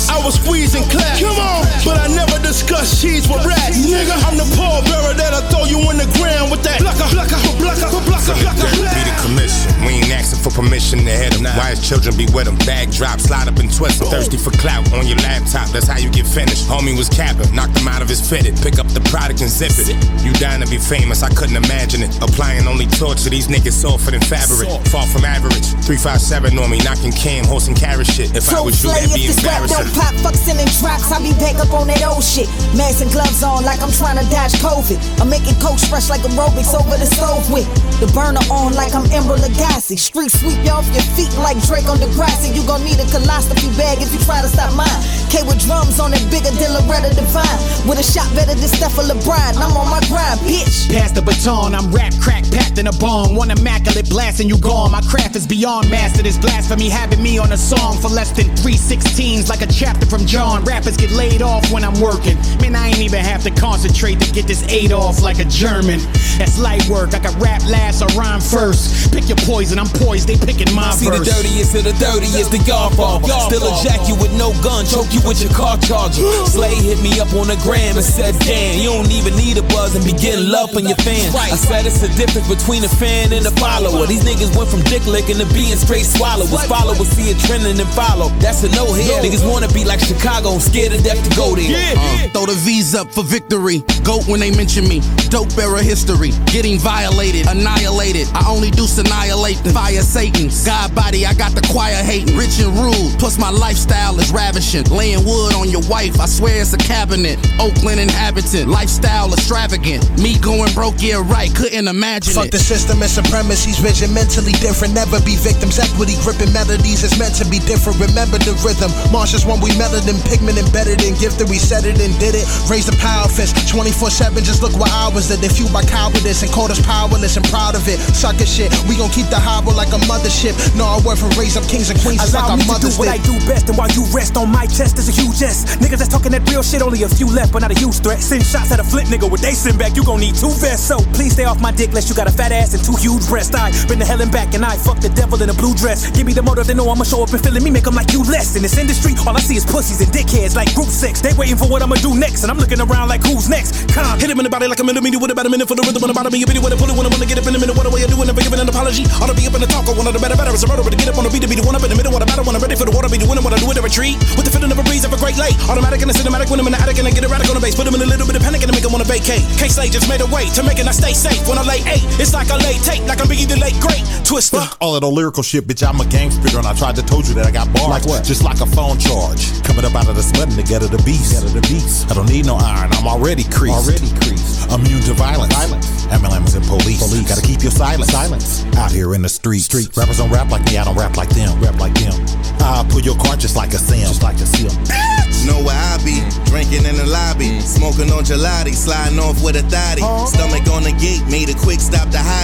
I was squeezing clap. Come on. But I never discuss cheese with rats. Nigga, I'm the pallbearer that'll throw you in the ground with that. Blocka, blocka, blocka, blocka, blocka, Be the commission. We ain't asking for permission to hit them. Why his children be with him? Bag drop, slide up and twist 'em. Thirsty for clout on your laptop. That's how you get finished. Homie was capping, knocked him out of his fitted. Pick up the product and zip it. You dying to be famous, I couldn't imagine it. Applying only torture, these niggas softer than fabric. Far from average. 357 on me, knocking cam, horse and carrot shit. If I So was you, that'd be if this rap embarrassing. don't pop, fuck sending drops. I be back up on that old shit. Mask and gloves on like I'm trying to dodge COVID. I'm making coach fresh like aerobics over the stove with the burner on like I'm Emeril Lagasse. Street sweep you off your feet like Drake on the grass. And you gon' need a colostomy bag if you try to stop mine. K with drums on it bigger than Loretta Devine. With a shot better than Stephen LeBron. I'm on my grind, bitch. Pass the baton, I'm rap crack packed in a bong. One immaculate blast and you gone. My craft is beyond master. This blasphemy having me on a song for less than three sixteens, like a chapter from John. Rappers get laid off when I'm working. Man, I ain't even have to concentrate to get this eight off like a German. That's light work. I can rap last or rhyme first. Pick your poison, I'm poised. They picking my See the dirtiest of the dirtiest, the Godfather. Still a jack you with no gun, choke you with your car charger. Slay hit me up on the gram and said, damn, you don't even need a buzz and be getting love from your fans. I said it's the difference between a fan and a follower. These niggas went from dick licking to being straight swallowers. Followers see it trending and follow. That's a no hit. Niggas wanna be like Chicago, I'm scared to death to go there. Uh, Throw the V's up for victory. Goat when they mention me. Dope era history. Getting violated, annihilated. I only do annihilate them. Fire Satan's. God body, I got the choir hating. Rich and rude. Plus my lifestyle is ravishing. Laying wood on your wife, I swear it's a cabinet. Oakland inhabitant. Lifestyle extravagant. Me going broke, yeah, right. Couldn't imagine Fuck it. the system and supremacy's vision, mentally different. Never be victims. Equity gripping melodies is meant to be different. Remember the rhythm. Marsh is one we melted in pigment embedded in gifted. We said it and did it. Raise the power fist. 24 24-7, just look what I was that they fueled by cowardice and called us powerless and proud of it. Sucker shit, we gon' keep the harbor like a mothership. No, I work for raise up kings and queens just like Allow our me to do mothers what I do best, and while you rest on my chest is a huge S. Niggas that's talking that real shit, only a few left, but not a huge threat. Send shots at a flip nigga with they send back, you gon' need two vests. So please stay off my dick, lest you got a fat ass and two huge breasts. I been to hell and back, and I fuck the devil in a blue dress. Give me the motive, they know I'ma show up and feeling me, make them like you less. In this industry, all I see is pussies and dickheads like group sex. They waiting for what I'ma do next, and I'm looking around like who's next. Come. Hit him in the body like i'm a millimeter with about a minute for the rhythm on the bottom of your bitty with a bullet when I wanna get up in a minute. What a way of doing, never giving an apology. Ought to be up in the talk, or one of the better, better. It's a murder, but to get up on the beat to be the one up in the middle. What a battle when I'm ready for the water, be the winner. What I do with a retreat. With the feeling of a breeze of a great lake. Automatic and a cinematic when I'm in the attic and I get erratic on the bass. Put them in a little bit of panic and I make them wanna vacate. Can't say just made a way to making I stay safe. When I lay eight, it's like I lay tape, like I'm Biggie the late great. Twister. Fuck all of the lyrical shit, bitch. I'm a gangster and I tried to told you that I got bars. Like what? Just like a phone charge. Coming up out of the sweat and to get of the beast. Get of the beast. I don't need no iron. I'm already creased. Already creased. Immune to violence. Violence. MLMs and police. Police. Gotta keep your silence. Silence. Out here in the streets. Streets. Rappers don't rap like me. I don't rap like them. Rap like them. I pull your card just like a sim. Just like a sim. Ah! Know where I be, drinking in the lobby, smoking on gelati, sliding off with a thotty. Oh. Stomach on the gate, made a quick stop to hide.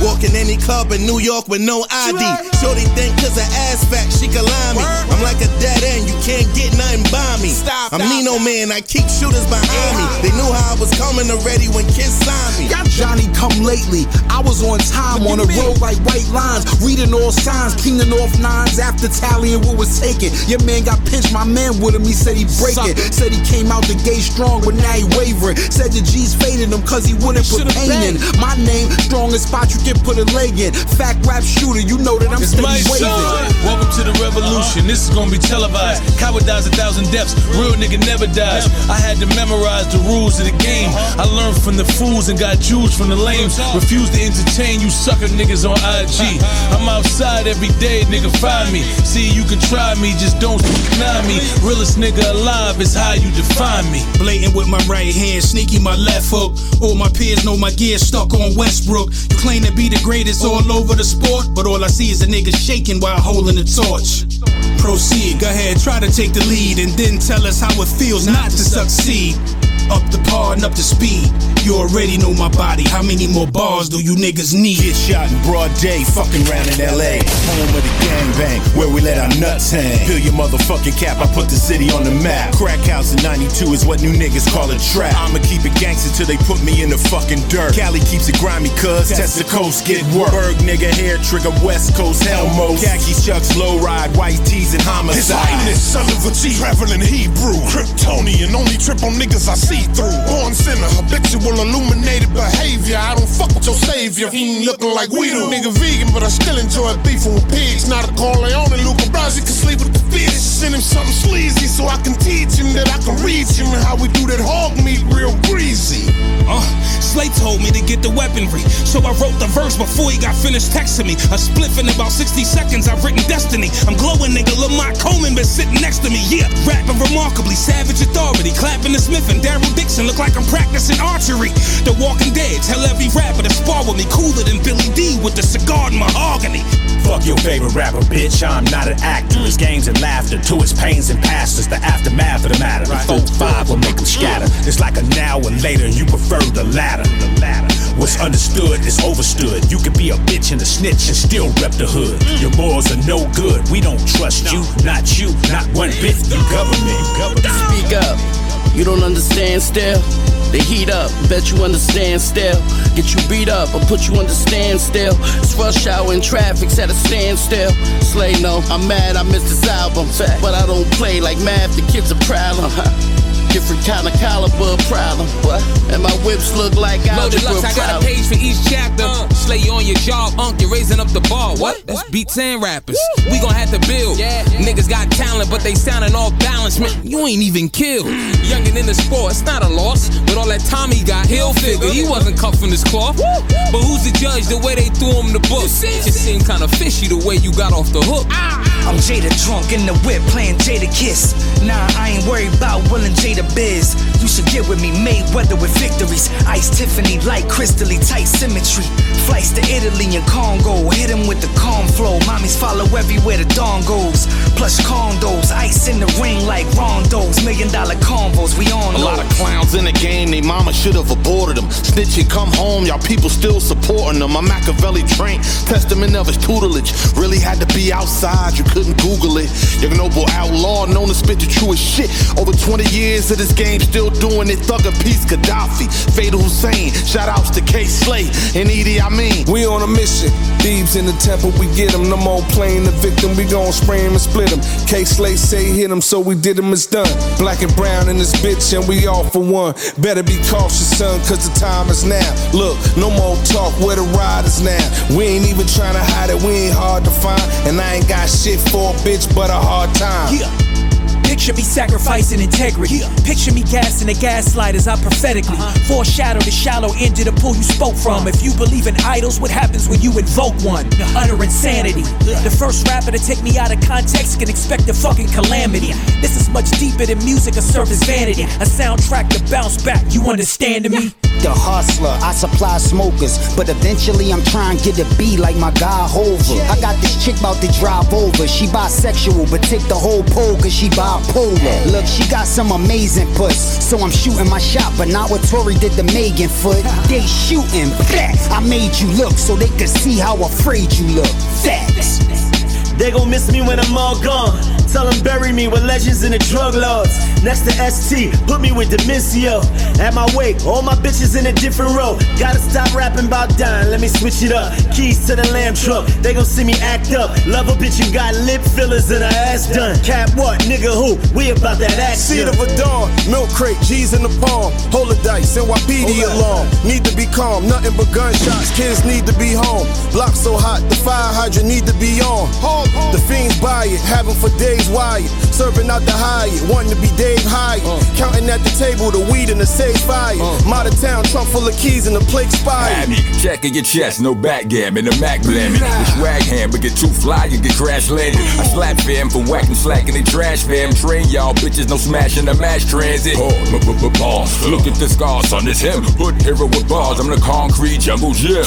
Walking any club in New York with no ID. Shorty think cause her ass fat, she can lie me. I'm like a dead end, you can't get nothing by me. I'm Nino man, I keep shooters behind me. They knew how I was coming already when kids signed me. Johnny come lately. I was on time on the road like white lines, reading all signs, cleaning off nines after tallying what was taken. Your man got pinched, my man with him. He said he breaking. Said he came out the gate strong, but now he wavering. Said the G's faded him cause he wouldn't put pain in. My name, strongest spot you can put a leg in. Fact rap shooter, you know that I'm It's steady waving. Welcome to the revolution. This is gonna be televised. Coward dies a thousand deaths. Real nigga never dies. I had to memorize the rules of the game. I learned from the fools and got Jews from the lames. Refuse to entertain you sucker niggas on IG. I'm outside every day, nigga. Find me. See, you can try me, just don't deny me. Realest nigga alive is how you define me. Blatant with my right hand, sneaky my left hook. All my peers know my gear stuck on Westbrook. You claim to be the greatest all over the sport, but all I see is a nigga shaking while holding the torch. Proceed, go ahead, try to take the lead, and then tell us how it feels not to succeed. Up the par and up the speed. You already know my body. How many more bars do you niggas need? Get shot in broad day, fucking round in LA. Home of the gangbang, where we let our nuts hang. Peel your motherfucking cap, I put the city on the map. Crack house in 92 is what new niggas call a trap. I'ma keep it gangster till they put me in the fucking dirt. Cali keeps it grimy, cuz test the coast, get work. Berg nigga, hair trigger, West Coast, Helmos. Khakis, chucks, low ride, white tees and homicide. His Highness, son of a G, traveling Hebrew. Kryptonian, only trip on niggas I see through. Born sinner, habitual illuminated behavior. I don't fuck with your savior. He ain't looking like we do. Nigga vegan, but I still enjoy beef with pigs. Not a Corleone, Luca Brasi can sleep with the fish. Send him something sleazy so I can teach him that I can reach him and how we do that hog meat real greasy. Uh, Slay told me to get the weaponry, so I wrote the verse before he got finished texting me. A spliff in about 60 seconds, I've written destiny. I'm glowing, nigga. Lamont Coleman been sitting next to me, yeah. Rapping remarkably, savage authority. Clapping the Smith and Daryl Dixon look like I'm practicing archery. The Walking Dead tell every rapper to spar with me, cooler than Billy Dee with the cigar and mahogany. Fuck your favorite rapper, bitch. I'm not an actor. It's games and laughter. To its pains and pastors, the aftermath of the matter. The four five will make them scatter. It's like a now and later. You prefer the latter. The latter. What's understood is overstood. You could be a bitch and a snitch and still rep the hood. Mm. Your morals are no good. We don't trust you, not you, not one bit. You government. Speak up. You don't understand still. They heat up, bet you understand still. Get you beat up or put you under standstill. It's rush hour and traffic's at a standstill. Slay no, I'm mad I missed this album. But I don't play like math, the kid's a problem. Different kind of caliber problem. What? And my whips look like Loaded algebra Lux, I got a page for each chapter. Slay you on your job, unk, you're raising up the bar. What? That's beats and rappers. We gon' have to build. yeah Niggas got talent, but they sounding all balanced. Man, you ain't even killed. Youngin' in the sport, it's not a loss. But all that time he got, he'll figure. He wasn't cut from this cloth. But who's the judge? The way they threw him the book. Just seemed kinda fishy the way you got off the hook. I'm Jada drunk in the whip playing Jadakiss. Nah, I ain't worried about Will and Jada Biz. You should get with me, Mayweather with victories. Ice Tiffany, light crystally, tight symmetry. Flights to Italy and Congo, hit him with the calm flow. Mommies follow everywhere the dawn goes. Plush condos, ice in the ring like rondos. Million dollar convos, we on A lot of clowns in the game, they mama should have aborted them. Snitching, come home, y'all people still supporting them. I'm Machiavelli trained, testament of his tutelage. Really had to be outside, you couldn't Google it. Your noble outlaw, known to spit the truest shit. Over 20 years of this game, still doing it. Thug and peace, Gaddafi, Fatal Hussein. Shout outs to Kay Slay and Edi Amin. We on a mission. Thieves in the temple, we get them. No more playing the victim, we gon' spray him and split him. Kay Slay say hit him, so we did him, it's done. Black and brown in this bitch, and we all for one. Better be cautious, son, cause the time is now. Look, no more talk, where the riders now. We ain't even trying to hide it, we ain't hard to find. And I ain't got shit for a bitch, but a hard time. Yeah. Picture me sacrificing integrity. Picture me gassing the gaslight as I prophetically uh-huh. foreshadow the shallow end of the pool you spoke from. If you believe in idols, what happens when you invoke one? Utter insanity. The first rapper to take me out of context can expect a fucking calamity. This is much deeper than music or surface vanity. A soundtrack to bounce back. You understand me? The hustler, I supply smokers, but eventually I'm trying to get a B like my guy Hova. I got this chick about to drive over. She bisexual, but take the whole pole cause she bipolar. Look, she got some amazing puss, so I'm shooting my shot, but not what Tory did to Megan foot. They shooting, back. I made you look so they could see how afraid you look. Facts. They gon' miss me when I'm all gone. Tell them bury me with legends in the drug lords. Next to ST, put me with Demencio. At my wake, all my bitches in a different row. Gotta stop rapping about dying, let me switch it up. Keys to the lamb truck, they gon' see me act up. Love a bitch you got lip fillers and her ass done. Cap what, nigga who? We about that action. Seed of a dawn, milk crate, G's in the palm. Hold a dice, NYPD alarm. Need to be calm, nothing but gunshots. Kids need to be home. Block so hot, the fire hydrant need to be on. The fiends buy it, have 'em for days wired. Serving out the Hyatt, wanting to be Dave Hyatt. Uh. Counting at the table, the weed and the safe fire. Uh. Modern town, trunk full of keys and the plate expired. Have me checking your chest, no backgammon, the Mac blamming. The swag hand, but get too fly, you get crash landed. I slap fam for whacking, slacking the trash fam. Train y'all bitches, no smashing the mass transit. Oh, boss, look at the scars on this him. Hood hero with bars, I'm the concrete jungle gym.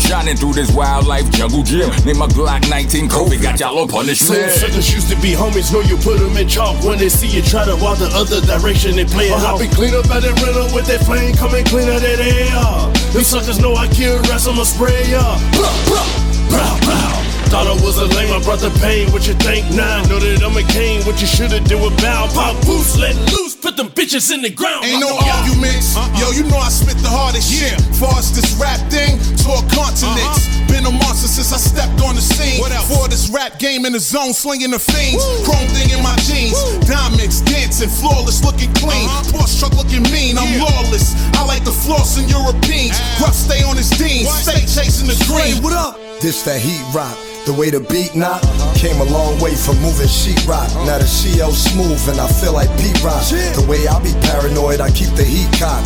Shining through this wildlife jungle gym. Name my Glock 19 Kobe, got y'all on punishment. Same suckers used to be homies, know you put them in chalk when they see you try to walk the other direction they play it I off. be clean up at that rental with that flame coming cleaner than they are. These suckers know I kill rest, I'ma spray ya. Blah, blah, blah, blah. Thought I was a lame, I brought the pain. What you think now? Know that I'm a king. What you shoulda do with bow? Pop boost, let loose, put them bitches in the ground. Ain't no Yeah. arguments. Uh-uh. Yo, you know I spit the hardest shit. Far as this rap thing, tour continents. Uh-huh. Been a monster since I stepped on the scene. For this rap game in the zone, slinging the fiends. Chrome thing in my jeans. Diamonds dancing, flawless, looking clean. Uh-huh. Porsche truck looking mean. I'm lawless. I like the floss in Europeans. Gruff stay on his deans. Stay chasing the green. What up? This that heat rock. The way the beat knock came a long way from moving sheetrock. Now the CO smooth and I feel like Pete Rock. The way I be paranoid, I keep the heat cocked.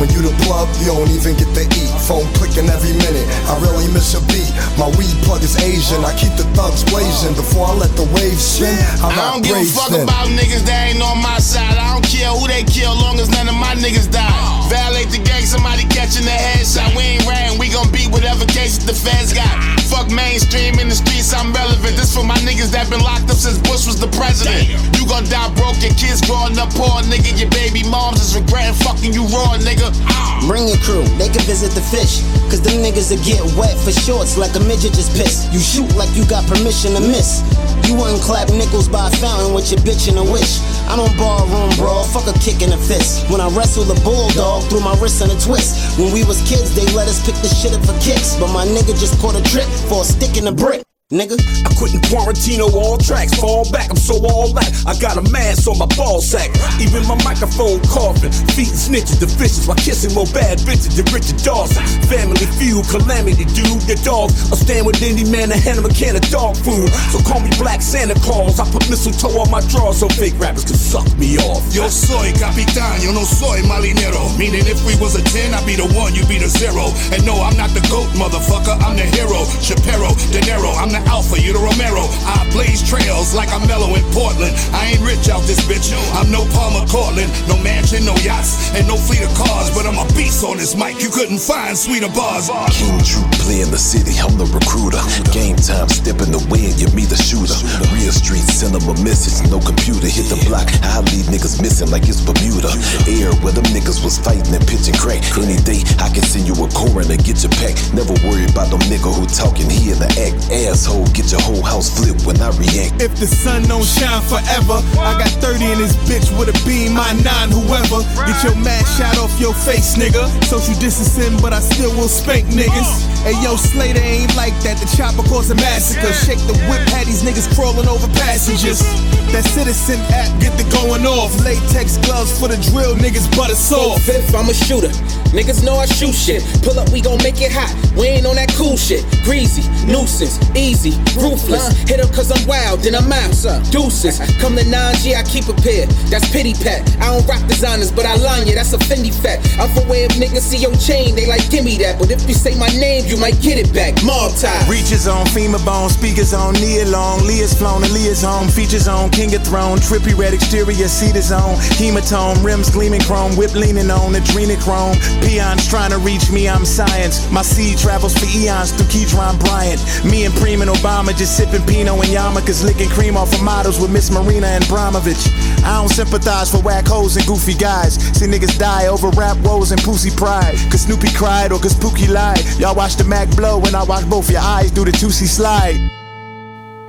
When you the plug, you don't even get to eat. Phone clicking every minute. I really miss a beat. My weed plug is Asian. I keep the thugs blazing. Before I let the waves spin, I'm I don't give a fuck thin. about niggas that ain't on my side. I don't care who they kill, long as none of my niggas die. Violate the gang, somebody catching the headshot. We ain't ratting, we gon' beat whatever cases the feds got. Fuck mainstream in the streets, I'm relevant. This for my niggas that been locked up since Bush was the president. You gon' die broke, your kids growing up poor, nigga. Your baby moms is regretting fucking you raw, nigga. Ah. Bring your crew, they can visit the fish. Cause them niggas will get wet for shorts like a midget just pissed. You shoot like you got permission to miss. You wouldn't clap nickels by a fountain with your bitch in a wish. I don't ballroom brawl, fuck a kick in the fist. When I wrestle the bulldog through my wrist in a twist. When we was kids, they let us pick the shit up for kicks. But my nigga just caught a trip for a stick in a brick. Nigga, I couldn't quarantine all tracks. Fall back, I'm so all that. I got a mask on my ball sack. Even my microphone coughing. Feet snitches, the fishes while kissing more bad bitches than Richard Dawson. Family feud, calamity, dude, the dog. I'll stand with any man to hand him a can of dog food. So call me Black Santa Claus. I put mistletoe on my drawers so fake rappers can suck me off. Yo soy capitán, yo no soy marinero. Meaning if we was a 10, I'd be the one, you'd be the zero. And no, I'm not the goat, motherfucker, I'm the hero. Shapiro, De Niro, I'm the Alpha, you the Romero. I blaze trails like I'm mellow in Portland. I ain't rich out this bitch. I'm no Palmer Cortlandt, no mansion, no yachts, and no fleet of cars. But I'm a beast on this mic. You couldn't find sweeter bars. King Drew play in the city, I'm the recruiter. Game time, step in the way and you me the shooter. Real street, send them a message, no computer. Hit the block, I leave niggas missing like it's Bermuda. Air where them niggas was fighting and pitching crack. Any day I can send you a coroner, get your pack. Never worry about them nigga who talking here the act. Asshole, get your whole house flipped when I react. If the sun don't shine forever, I got 30 in this bitch with a beam, my nine, whoever. Get your mask shot off your face, nigga. Social distancing, but I still will spank niggas. Hey yo, Slater ain't like that. The chopper caused a massacre. Shake the whip, had these niggas crawling over passengers. That citizen app get the going off. Latex gloves for the drill, niggas butter soft. Fifth, I'm a shooter. Niggas know I shoot shit. Pull up, we gon' make it hot. We ain't on that cool shit. Greasy, nuisance, easy, ruthless. Hit up cause I'm wild, then I'm out. Deuces, come to 9G, I keep a pair. That's pity pat. I don't rock designers, but I line ya, that's a Fendi fat. I'm for where if niggas see your chain, they like, give me that. But if you say my name, you might get it back. Mob tie. Reaches on FEMA bone, speakers on Nia long, Leah's flown and Leah's home, features on King of Throne, trippy red exterior, cedars on, hematome, rims gleaming chrome, whip leaning on, adrenochrome, peons trying to reach me, I'm science. My seed travels for eons through Keydron Bryant. Me and Preem and Obama just sipping Pinot and yarmulkes, licking cream off of models with Miss Marina Abramovich. I don't sympathize for whack hoes and goofy guys. See niggas die over rap woes and pussy pride. Cause Snoopy cried or cause Pookie lied. Y'all watch the Mac blow when I watch both your eyes do the juicy slide.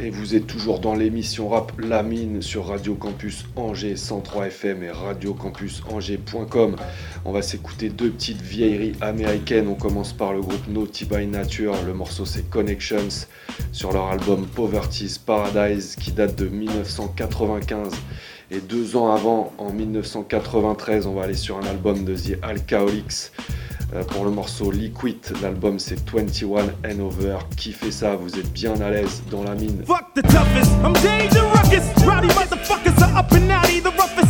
Et vous êtes toujours dans l'émission rap La Mine sur Radio Campus Angers 103 FM et radiocampusangers.com. On va s'écouter deux petites vieilleries américaines. On commence par le groupe Naughty by Nature. Le morceau c'est Connections sur leur album Poverty's Paradise qui date de 1995. Et deux ans avant, en 1993, on va aller sur un album de The Alcoholics. Euh, pour le morceau Liquid, l'album c'est 21 and Over. Kiffez ça, vous êtes bien à l'aise dans la mine. Fuck the toughest, I'm danger ruckus. Rowdy motherfuckers are up and outy. The roughest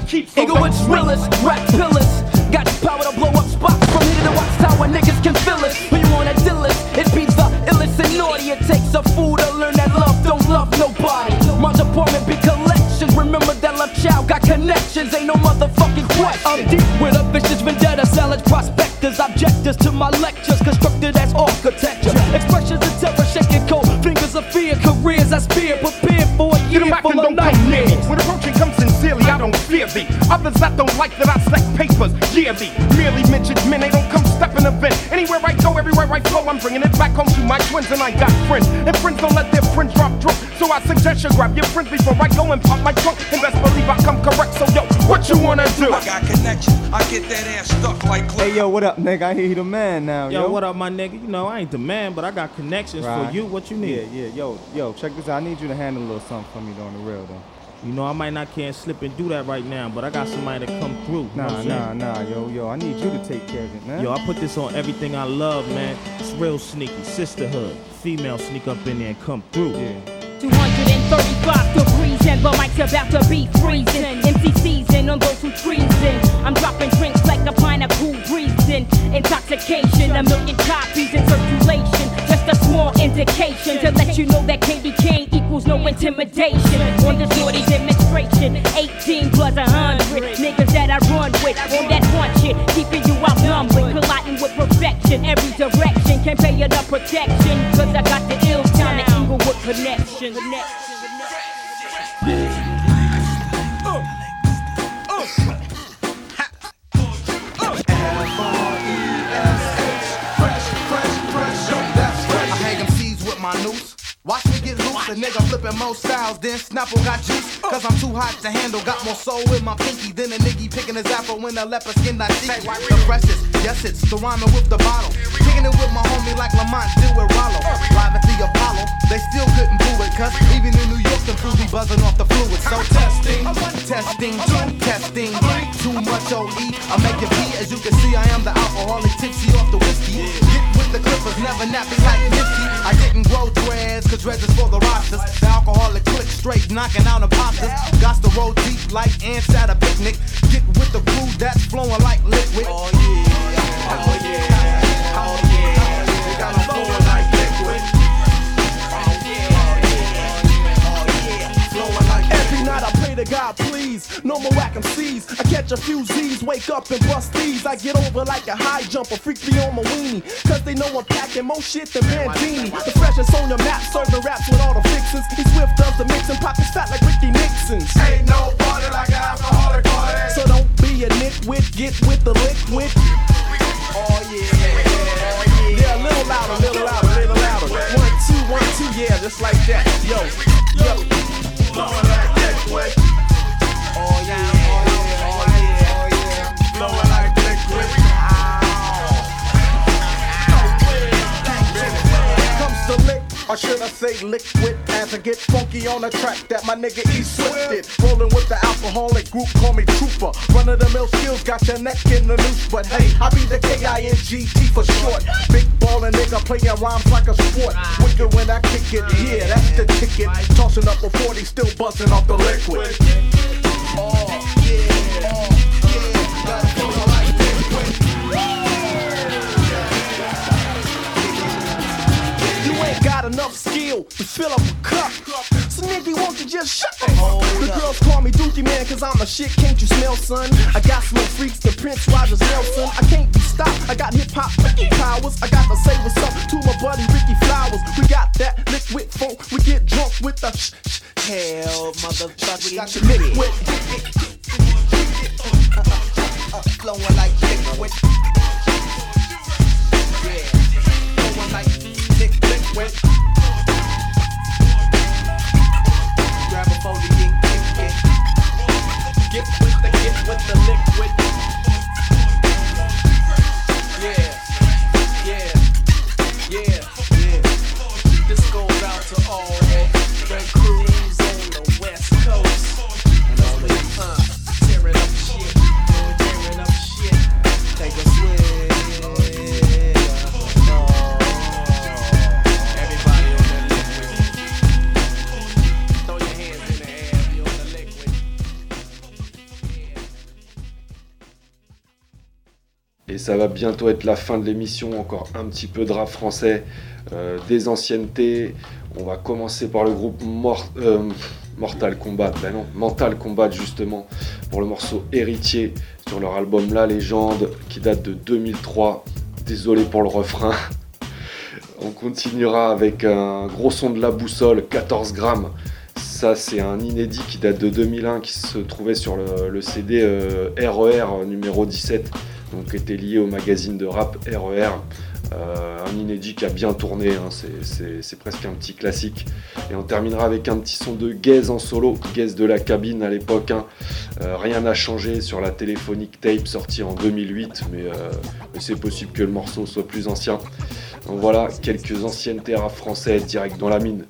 Keep. I suggest you grab your friends before I go and pop my trunk. And best believe I come correct. So yo, what you wanna do? I got connection. I get that ass stuck like cloak. Hey yo, what up, nigga? I hear you the man now, yo. Yo, what up, my nigga? You know, I ain't the man, but I got connections Right. for you. What you need? Yeah, yeah, yo, yo, check this out. I need you to handle a little something for me though, on the real though. You know, I might not can't slip and do that right now, but I got somebody to come through. You know Nah, what nah, saying? nah, yo, yo. I need you to take care of it, man. Yo, I put this on everything I love, man. It's real sneaky, sisterhood. Female sneak up in there and come through. Yeah. 45 degrees and the mic's about to be freezing. MC season on those who treason. I'm dropping drinks like a pint of cool breezing. Intoxication, a million copies in circulation. Just a small indication to let you know that Candy Kane equals no intimidation. On this naughty demonstration, 18 plus 100 niggas that I run with on that one shit, keeping you outnumbered, colliding with perfection. Every direction can pay you up protection, cause I got the ill time, the evil with connection. connection. Nigga flipping more styles than Snapple got juice. Cause I'm too hot to handle, got more soul in my pinky than a nigga picking his apple when a leopard skin I see. The freshest, yes, it's the rhyming with the bottle. Kicking it with my homie like Lamont do with Rollo. Live at the Apollo, they still couldn't do it, cause even in New York, the fools be buzzing off the fluid. So testing, testing, two testing, too much OE. I make it pee, as you can see, I am the alcoholic tipsy off the whiskey. Get with the clippers, never nappy like Nipsey. I didn't grow dreads, cause dreads is for the rosters. The alcoholic click straight, knocking out imposters. Got to roll deep like ants at a picnic. Get with the crew that's flowing like liquid. Oh yeah, oh yeah, pray to God, please. No more whack MCs. I catch a few Z's, wake up and bust these. I get over like a high jumper, freak me on my weenie. Cause they know I'm packing more shit than Bandini. The freshest on your map, serving raps with all the fixins. He swift does the mixing, pockets fat like Ricky Nixon's. Ain't no party like an alcoholic party. So don't be a nitwit, get with the liquid. Oh yeah, Yeah, a little louder, little louder, little louder. One, two, one, two, yeah, just like that. Yo, yo. Like yeah, oh yeah, or should I say liquid? As I get funky on the track that my nigga E swifted. Rolling with the alcoholic group, call me Trooper. Run of the mill skills, got your neck in the noose. But hey, I be the K-I-N-G-T for short. Big ballin' nigga playing rhymes like a sport. Wicked when I kick it, yeah, that's the ticket. Tossing up a 40, still buzzing off the liquid. Oh, you ain't got enough skill to fill up a cup. So nigga, won't you just shut the up? The girls call me Dookie Man cause I'm a shit, can't you smell, son? I got some freaks, the Prince Rogers Nelson. I can't be stopped, I got hip hop Ricky powers. I got to say what's up to my buddy Ricky Flowers. We got that liquid funk, we get drunk with the sh- sh- hell, motherfucker. We got the liquid. Flowing like liquid. Yeah, like liquid. Grab a and get, with the, with the liquid. Et ça va bientôt être la fin de l'émission, encore un petit peu de rap français, euh, des anciennetés. On va commencer par le groupe euh, Mortal Kombat, ben non, Mental Combat justement, pour le morceau Héritier sur leur album La Légende qui date de 2003. Désolé pour le refrain. On continuera avec un gros son de la boussole, 14 grammes. Ça, c'est un inédit qui date de 2001 qui se trouvait sur le, CD euh, RER numéro 17, donc qui était lié au magazine de rap RER. Euh, un inédit qui a bien tourné, hein, c'est- presque un petit classique. Et on terminera avec un petit son de Gaze en solo, Gaze de la cabine à l'époque. hein. Euh, rien n'a changé sur la téléphonique tape sortie en 2008, mais, euh, mais c'est possible que le morceau soit plus ancien. Donc voilà, quelques anciennetés rap français direct dans la mine.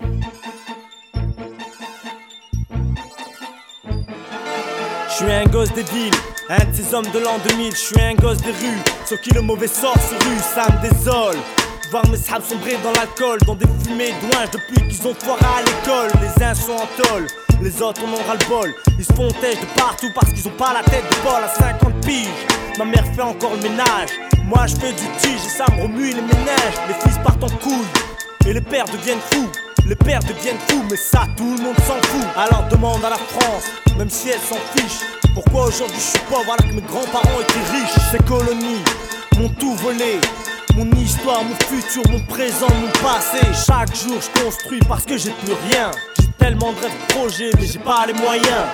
Je suis un gosse des villes, un de ces hommes de l'an 2000. Je suis un gosse des rues, sur qui le mauvais sort se rue, ça me désole. Voir mes sables sombrer dans l'alcool, dans des fumées douinges depuis qu'ils ont foiré à l'école. Les uns sont en tôle, les autres en ont ras le bol. Ils se font de partout parce qu'ils ont pas la tête de bol à 50 piges. Ma mère fait encore le ménage, moi je fais du tige et ça me remue les ménages. Les fils partent en couille et les pères deviennent fous. Les pères deviennent fous, mais ça tout le monde s'en fout. Alors demande à la France, même si elle s'en fiche. Pourquoi aujourd'hui je suis pauvre alors que mes grands-parents étaient riches? Ces colonies m'ont tout volé. Mon histoire, mon futur, mon présent, mon passé. Chaque jour je construis parce que j'ai plus rien. J'ai tellement de rêves, de projets, mais j'ai pas les moyens.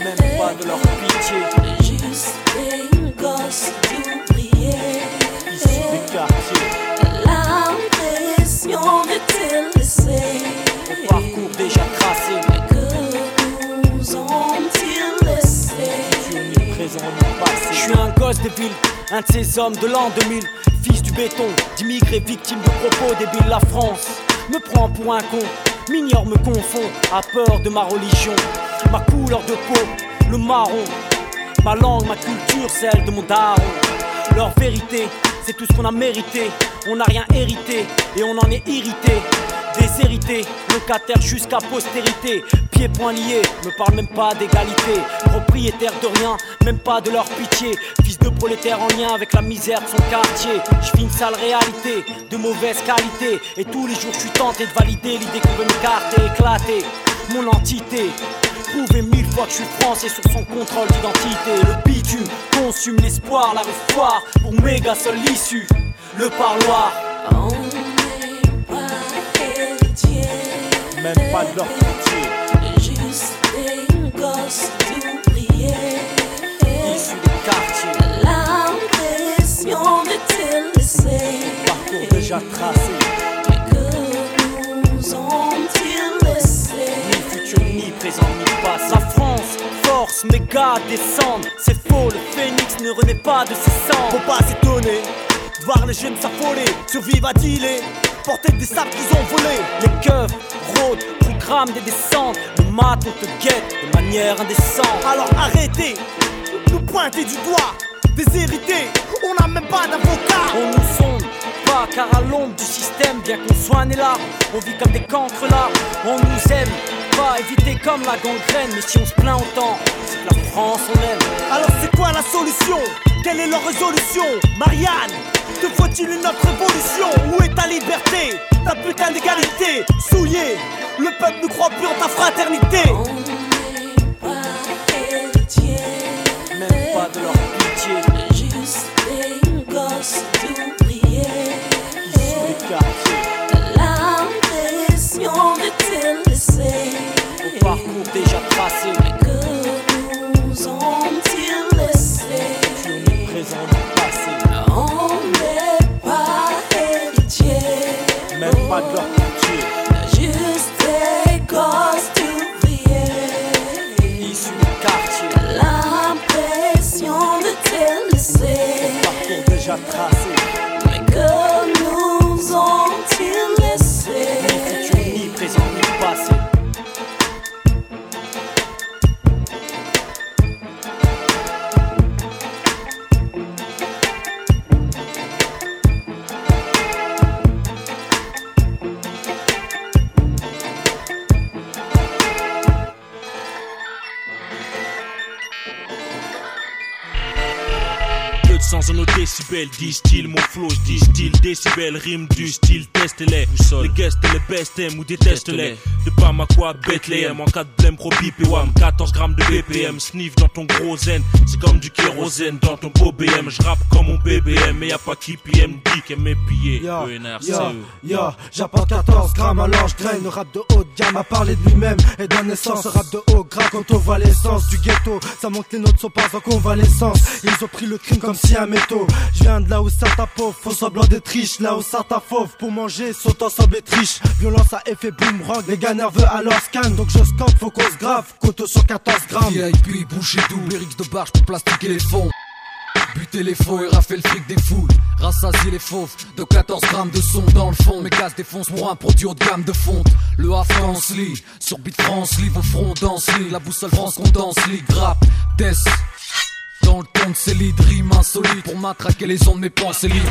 Même pas de leur pitié. Juste des gosses suis un gosse de ville, un de ces hommes de l'an 2000. Fils du béton, d'immigrés victimes de propos débiles. La France me prend pour un con, m'ignore, me confond. A peur de ma religion, ma couleur de peau, le marron. Ma langue, ma culture, celle de mon daron. Leur vérité, c'est tout ce qu'on a mérité. On n'a rien hérité et on en est irrité. Déshérité, locataire jusqu'à postérité. Pieds poings liés, me parle même pas d'égalité. Propriétaire de rien, même pas de leur pitié. Fils de prolétaire en lien avec la misère de son quartier. Je vis une sale réalité, de mauvaise qualité. Et tous les jours, je suis tenté de valider l'idée qu'on veut m'écarter, éclater. Mon entité, prouver mille fois que je suis français sur son contrôle d'identité. Le bitume consume l'espoir, la rue foire méga seule issue. Le parloir. Même pas de leur pitié. Juste des gosses d'ouvriers. Issus des quartiers. L'impression de te laisser. Parcours déjà tracé. Que nous ont-ils laissé? Ni futur, ni présent, ni passé. La France, force, méga descendre. C'est faux, le phénix ne renaît pas de ses cendres. Faut pas s'étonner voir les jeunes s'affoler, survivre à dealer. Porter des sables qu'ils ont volés. Les keufs rôdent, programment des descentes. Le mat, on te guette de manière indécente. Alors arrêtez nous pointer du doigt. Déshérités, on n'a même pas d'avocat. On nous sonde pas, car à l'ombre du système, bien qu'on soit né là, on vit comme des cancres là. On nous aime pas, éviter comme la gangrène. Mais si on se plaint autant, c'est que la France on aime. Alors c'est quoi la solution? Quelle est leur résolution Marianne? Te faut-il une autre révolution? Où est ta liberté? Ta putain d'égalité Souillé Le peuple ne croit plus en ta fraternité. Même pas de leur pitié. Juste des gosses d'ouvriers. Issus des quartiers L'impression de te laisser? Au parcours déjà tracé pas de leur pitié Juste des gosses d'ouvriers. Issus L'impression de te laisser. Parcours déjà tracé décibels, disent-ils mon flow, disent-ils décibels, rime du style, teste-les. Les guests les best aiment ou détestent-les. De pas ma quoi, Bethlehem, en cas de blême, et wham. 14 grammes de BPM, sniff dans ton gros zen. C'est comme du kérosène dans ton beau BM. Je rappe comme mon BBM, mais y a pas qui PM dit qu'elle m'est pillé. Yo, yo, j'apporte 14 grammes alors je graine. Le rap de haute gamme a parlé de lui-même et donne naissance. Au rap de haut gras quand on voit l'essence du ghetto. Ça montre que les notes sont pas en convalescence. Ils ont pris le crime comme si un métaux. Je viens de là où ça t'a pauvre, faux semblant d'être riche Là où ça t'a fauve, pour manger sont ensemble et triche Violence à effet boomerang, les gars nerveux alors scan Donc je scanne, faut qu'on se grave, coteau sur 14 grammes VIP, boucher double, Eric de barge pour plastiquer les fonds. Buter les faux et rafler le fric des foules. Rassasier les fauves de 14 grammes de son dans le fond. Mes gaz défoncent pour un produit haut de gamme de fonte. Le A France lit, sur Beat France lit, vos fronts danse. La boussole France qu'on danse rap, test. Dans le ton de lits, rime insolite pour matraquer les ondes de mes pensées libres.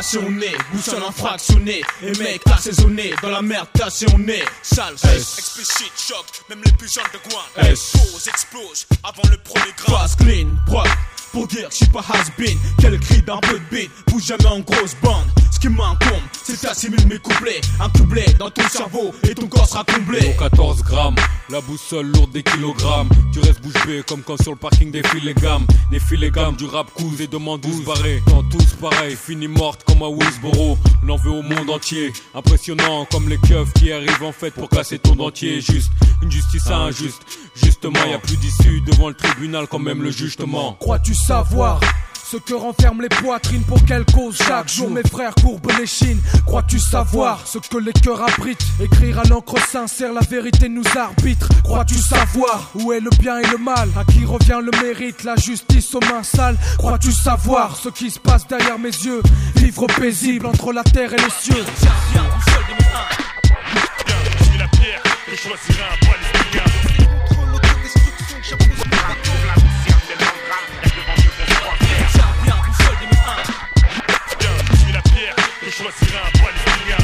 passionné, boussole infractionné. Et mec, assaisonné, dans la merde est. Sale, S. Explicite, choc, même les plus jeunes de Guan. S. Pose, explose, avant le premier grain. Fast clean, propre. Pour dire que je suis pas has-been, quel cri d'un peu de beat, bouge jamais en grosse bande. Ce qui m'incombe, c'est d'assimiler mes couplets. Un couplet dans ton cerveau et ton corps sera comblé. Kilo 14 grammes, la boussole lourde des kilogrammes. Tu restes bouche bée comme quand sur le parking des les gammes. Les les gammes du rap cool et demande 12 barrés. Dans tous pareil, fini morte comme à Woodsboro. On en veut au monde entier. Impressionnant comme les keufs qui arrivent en fait pour casser ton dentier. Juste une justice injuste. Justement, y a plus d'issue devant le tribunal quand même le jugement. Crois-tu savoir ce que renferment les poitrines pour quelle cause Chaque jour. mes frères courbent les chines. Crois-tu savoir ce que les cœurs abritent? Écrire à l'encre sincère la vérité nous arbitre. Crois-tu savoir où est le bien et le mal? À qui revient le mérite, la justice aux mains sales. Crois-tu savoir ce qui se passe derrière mes yeux? Vivre paisible entre la terre et les cieux Je suis la pierre, je choisirai un palestinien. Je choisirai un palestinien.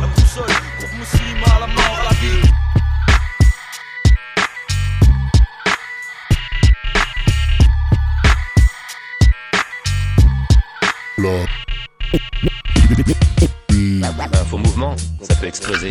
La boussole, pour à la mort, à la vie. Un faux mouvement, ça peut exploser.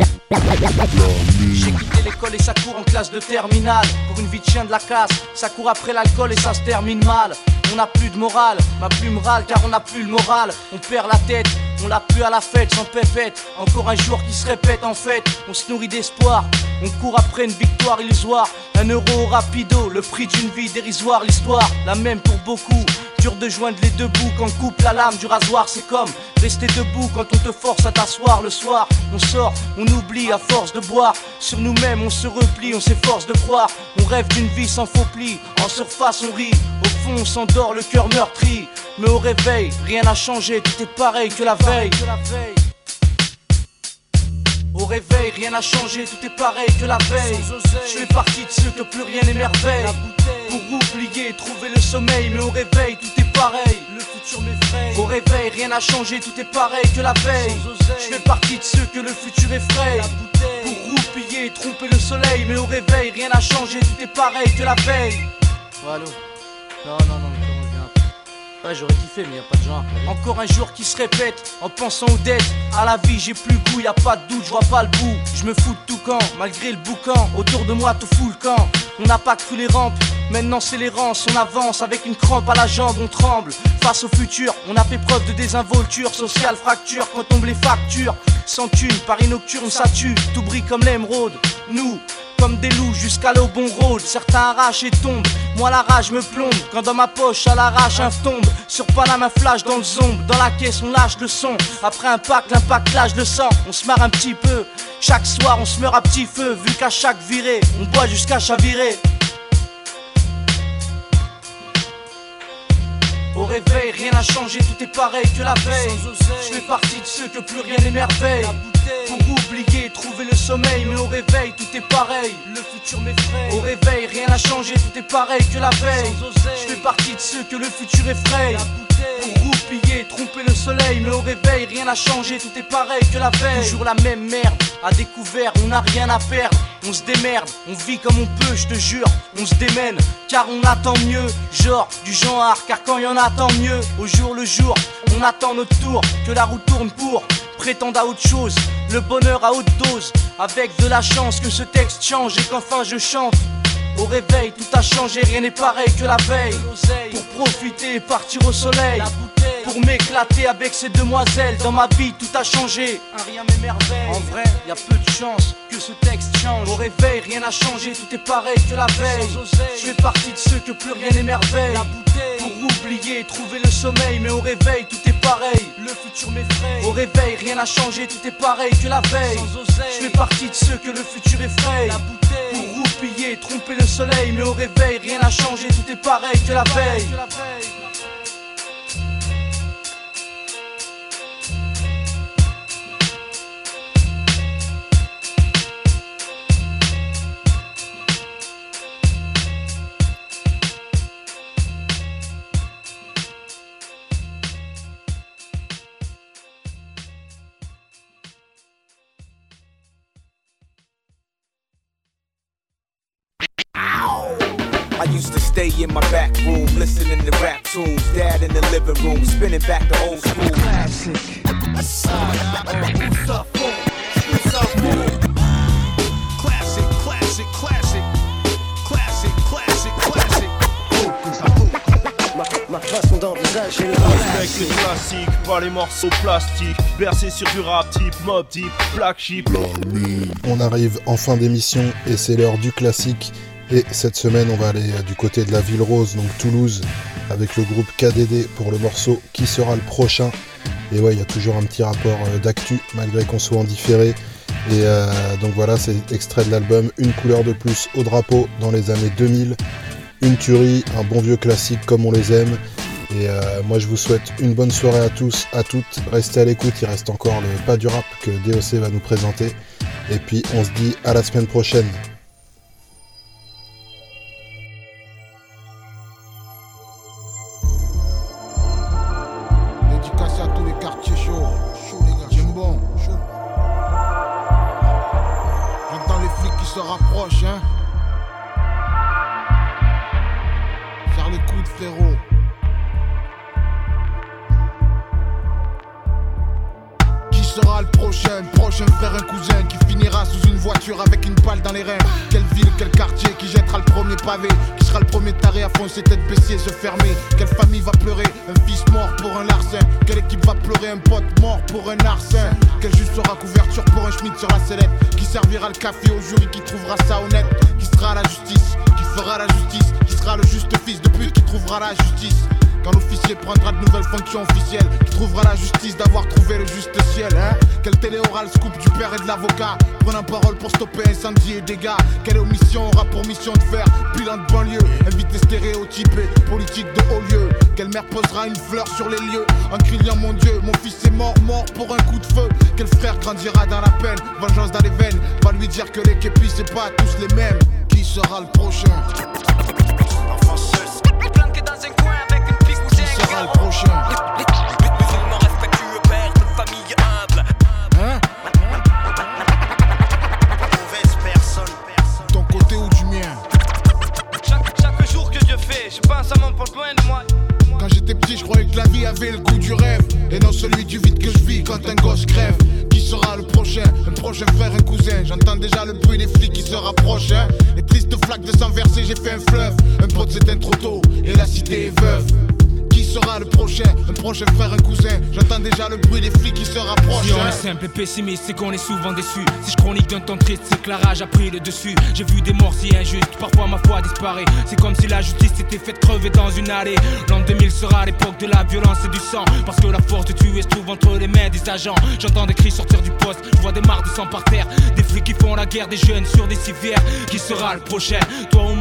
J'ai quitté l'école et ça court en classe de terminale. Pour une vie de chien de la casse, ça court après l'alcool et ça se termine mal. On n'a plus de morale, ma plume râle car on n'a plus le moral. On perd la tête, on l'a plus à la fête sans pépette. Encore un jour qui se répète en fait. On se nourrit d'espoir, on court après une victoire illusoire. Un euro rapido, le prix d'une vie dérisoire. L'histoire, la même pour beaucoup. De joindre les deux bouts quand coupe la lame du rasoir. C'est comme rester debout quand on te force à t'asseoir le soir. On sort, on oublie à force de boire. Sur nous-mêmes, on se replie, on s'efforce de croire. On rêve d'une vie sans faux plis. En surface, on rit. Au fond, on s'endort, le cœur meurtri. Mais au réveil, rien n'a changé, tout est pareil que la veille. Au réveil, rien n'a changé, tout est pareil que la veille. Je fais partie de ceux que plus rien n'émerveille. Pour oublier, trouver le sommeil, mais au réveil, tout est pareil. Le futur m'effraie. Au réveil, rien n'a changé, tout est pareil que la veille. Je fais partie de ceux que le futur effraie. Pour roupiller, tromper le soleil, mais au réveil, rien n'a changé, tout est pareil que la veille. Non, non, non, Ouais, j'aurais kiffé, mais y a pas de genre. Encore un jour qui se répète en pensant aux dettes. À la vie, j'ai plus goût, y a pas de doute, je vois pas le bout. Je me fous de tout camp, malgré le boucan. Autour de moi, tout fout le camp. On n'a pas cru les rampes, maintenant c'est l'errance. On avance avec une crampe à la jambe, on tremble. Face au futur, on a fait preuve de désinvolture, sociale fracture quand tombent les factures. Sans Paris nocturne, ça tue, tout brille comme l'émeraude. Nous, comme des loups jusqu'à l'eau bon rôle. Certains arrachent et tombent. Moi la rage me plombe quand dans ma poche à l'arrache un tombe. Sur Paname un flash dans le zombe. Dans la caisse on lâche le son. Après un pack, l'impact lâche le sang. On se marre un petit peu. Chaque soir on se meurt à petit feu. Vu qu'à chaque virée on boit jusqu'à chavirer. Au réveil, rien n'a changé, tout est pareil que la veille. Je fais partie de ceux que plus rien n'émerveille. Pour oublier, trouver le sommeil, mais au réveil, tout est pareil. Le futur m'effraie. Au réveil, rien n'a changé, tout est pareil que la veille. Je fais partie de ceux que le futur effraie. Pour roupiller, tromper le soleil, mais au réveil, rien n'a changé, tout est pareil que la veille. Toujours la même merde, à découvert, on n'a rien à perdre. On se démerde, on vit comme on peut, je te jure. On se démène, car on attend mieux. Genre, du genre, car quand y en a, tant mieux. Au jour le jour, on attend notre tour, que la roue tourne pour prétendre à autre chose. Le bonheur à haute dose, avec de la chance que ce texte change et qu'enfin je chante. Au réveil, tout a changé, rien n'est pareil que la veille. Pour profiter et partir au soleil. Pour m'éclater avec ces demoiselles. Dans ma vie, tout a changé. Un rien m'émerveille. En vrai, y a peu de chance que ce texte change. Au réveil, rien n'a changé, tout est pareil que la veille. Je fais partie de ceux que plus rien n'émerveille. Pour oublier, trouver le sommeil, mais au réveil, tout est pareil. Le futur m'effraie. Au réveil, rien n'a changé, tout est pareil que la veille. Je fais partie de ceux que le futur effraie. Pour roupiller, tromper le soleil, mais au réveil, rien n'a changé, tout est pareil que la veille. Tunes. Dad in the living room, spinning back the old school. Classic. Classic, classic, classic. Classic, classic, classic. Ma façon d'envisager le Avec les classiques, pas les morceaux plastiques. Bercé sur du rap type, mob type, black sheep. On arrive en fin d'émission et c'est l'heure du classique. Et cette semaine, on va aller du côté de la ville rose, donc Toulouse, avec le groupe KDD pour le morceau qui sera le prochain. Et ouais, il y a toujours un petit rapport euh, d'actu, malgré qu'on soit en différé. Et euh, donc voilà, c'est extrait de l'album Une couleur de plus au drapeau dans les années 2000. Une tuerie, un bon vieux classique comme on les aime. Et euh, moi je vous souhaite une bonne soirée à tous, à toutes. Restez à l'écoute, il reste encore le pas du rap que DOC va nous présenter. Et puis on se dit à la semaine prochaine. C'est qu'on est souvent déçu. Si je chronique d'un temps triste, c'est que la rage a pris le dessus. J'ai vu des morts si injustes, parfois ma foi disparaît. C'est comme si la justice s'était faite crever dans une allée. L'an 2000 sera l'époque de la violence et du sang. Parce que la force de tuer se trouve entre les mains des agents. J'entends des cris sortir du poste, je vois des marres de sang par terre. Des flics qui font la guerre, des jeunes sur des civières. Qui sera le prochain?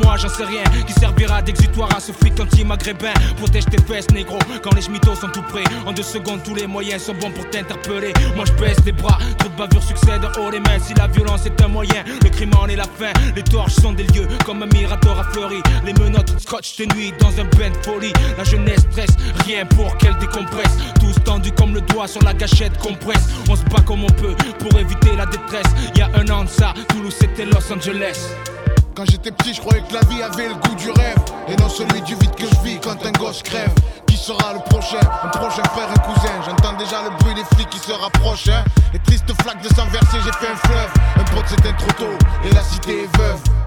Moi, j'en sais rien. Qui servira d'exutoire à ce flic anti-maghrébin Protège tes fesses, négro, quand les schmittos sont tout prêts. En deux secondes, tous les moyens sont bons pour t'interpeller. Moi, je baisse les bras, trop de bavures succèdent haut les mains. Si la violence est un moyen, le crime en est la fin. Les torches sont des lieux comme un mirador a fleuri. Les menottes scotch tes nuits dans un bain de folie. La jeunesse stresse, rien pour qu'elle décompresse. Tous tendus comme le doigt sur la gâchette compresse. On se bat comme on peut pour éviter la détresse. Y a un an de ça, Toulouse c'était Los Angeles. Quand j'étais petit, je croyais que la vie avait le goût du rêve. Et non celui du vide que je vis quand un gosse crève. Qui sera le prochain? Un prochain frère, un cousin. J'entends déjà le bruit des flics qui se rapprochent. Hein. Les tristes flaques de sang versé, j'ai fait un fleuve. Un pote s'éteint trop tôt et la cité est veuve.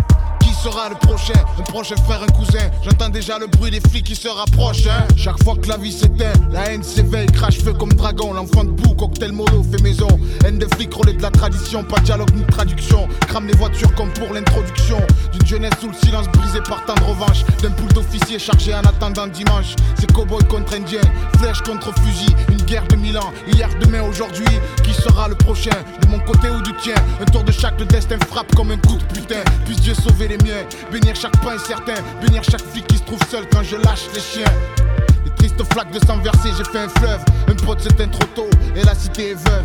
Sera le prochain Un prochain frère, un cousin. J'entends déjà le bruit des flics qui se rapprochent. Hein. Chaque fois que la vie s'éteint, la haine s'éveille, crache feu comme dragon. L'enfant de boue, cocktail mollo, fait maison. Haine de flic, relais de la tradition. Pas de dialogue ni de traduction. Crame les voitures comme pour l'introduction. D'une jeunesse sous le silence brisé par tant de revanche. D'un pool d'officiers chargé en attendant dimanche. C'est cowboy contre indien, flèche contre fusil. Une guerre de mille ans. Hier, demain, aujourd'hui. Qui sera le prochain? De mon côté ou du tien? Un tour de chaque, le destin frappe comme un coup de putain. Puisse Dieu sauver les Bénir chaque pain est certain. Bénir chaque flic qui se trouve seul quand je lâche les chiens. Les tristes flaques de sang versé, j'ai fait un fleuve. Un pote s'éteint trop tôt et la cité est veuve.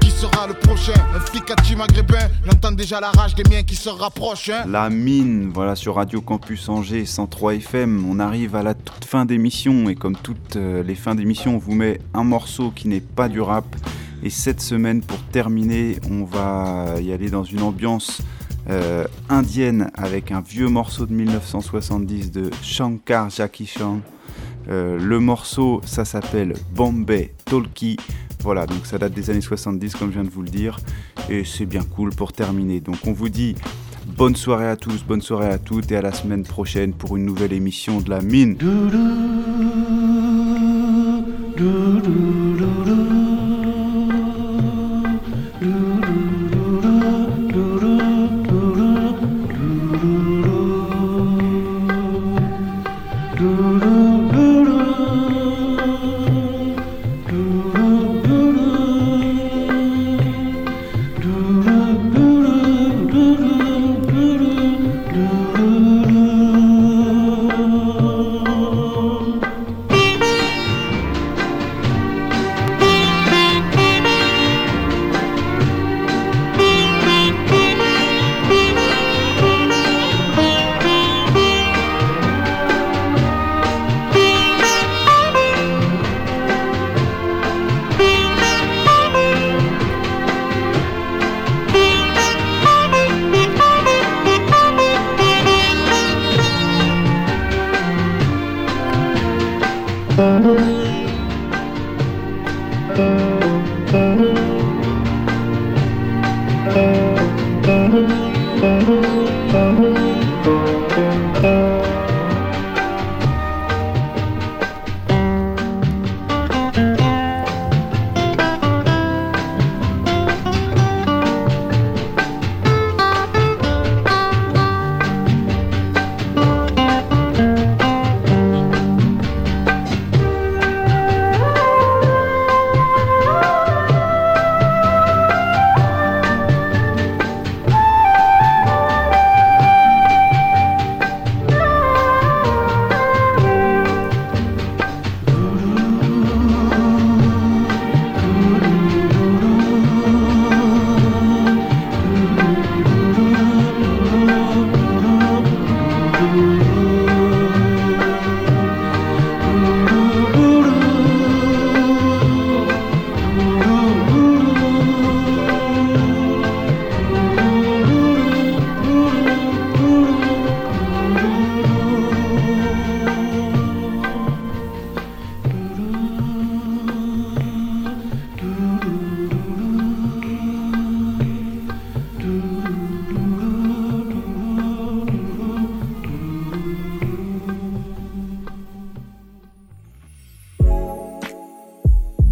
Qui sera le prochain? Un flic à maghrébin J'entends déjà la rage des miens qui se rapprochent. Hein La mine, voilà sur Radio Campus Angers 103 FM. On arrive à la toute fin d'émission et comme toutes euh, les fins d'émission, on vous met un morceau qui n'est pas du rap. Et cette semaine, pour terminer, on va y aller dans une ambiance euh, indienne avec un vieux morceau de 1970 de Shankar Jackie Chan. Euh, le morceau, ça s'appelle Bombay Talkie. Voilà, donc ça date des années 70 comme je viens de vous le dire. Et c'est bien cool pour terminer. Donc on vous dit bonne soirée à tous, bonne soirée à toutes et à la semaine prochaine pour une nouvelle émission de la mine.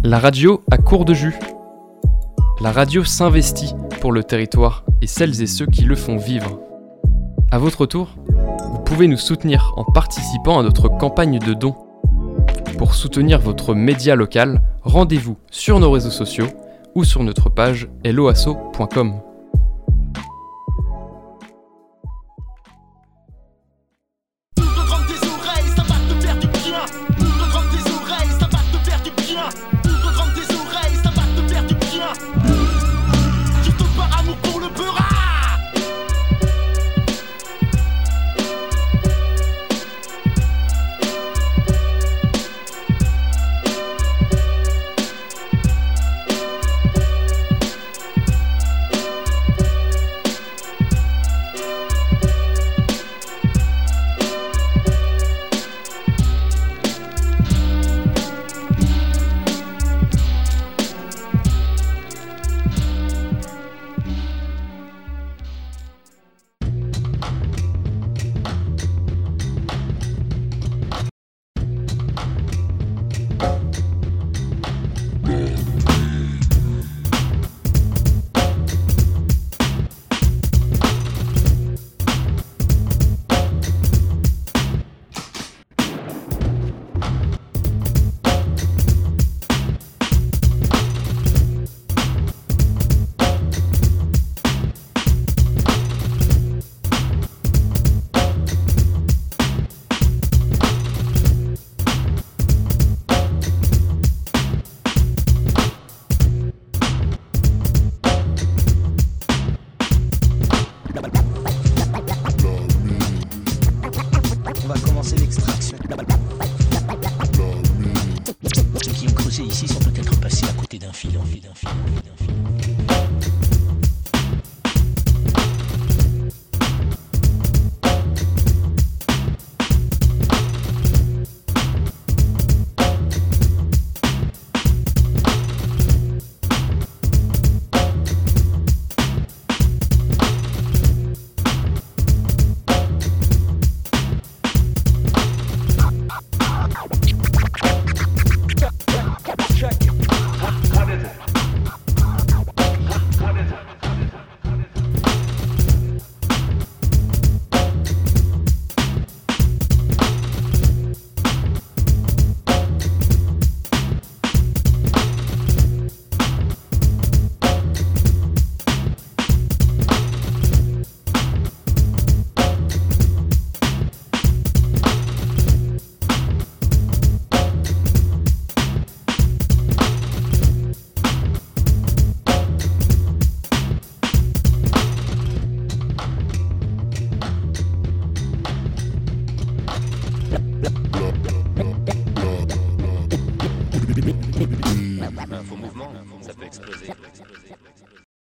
La radio a court de jus. La radio s'investit pour le territoire et celles et ceux qui le font vivre. À votre tour, vous pouvez nous soutenir en participant à notre campagne de dons. Pour soutenir votre média local, rendez-vous sur nos réseaux sociaux ou sur notre page helloasso.com.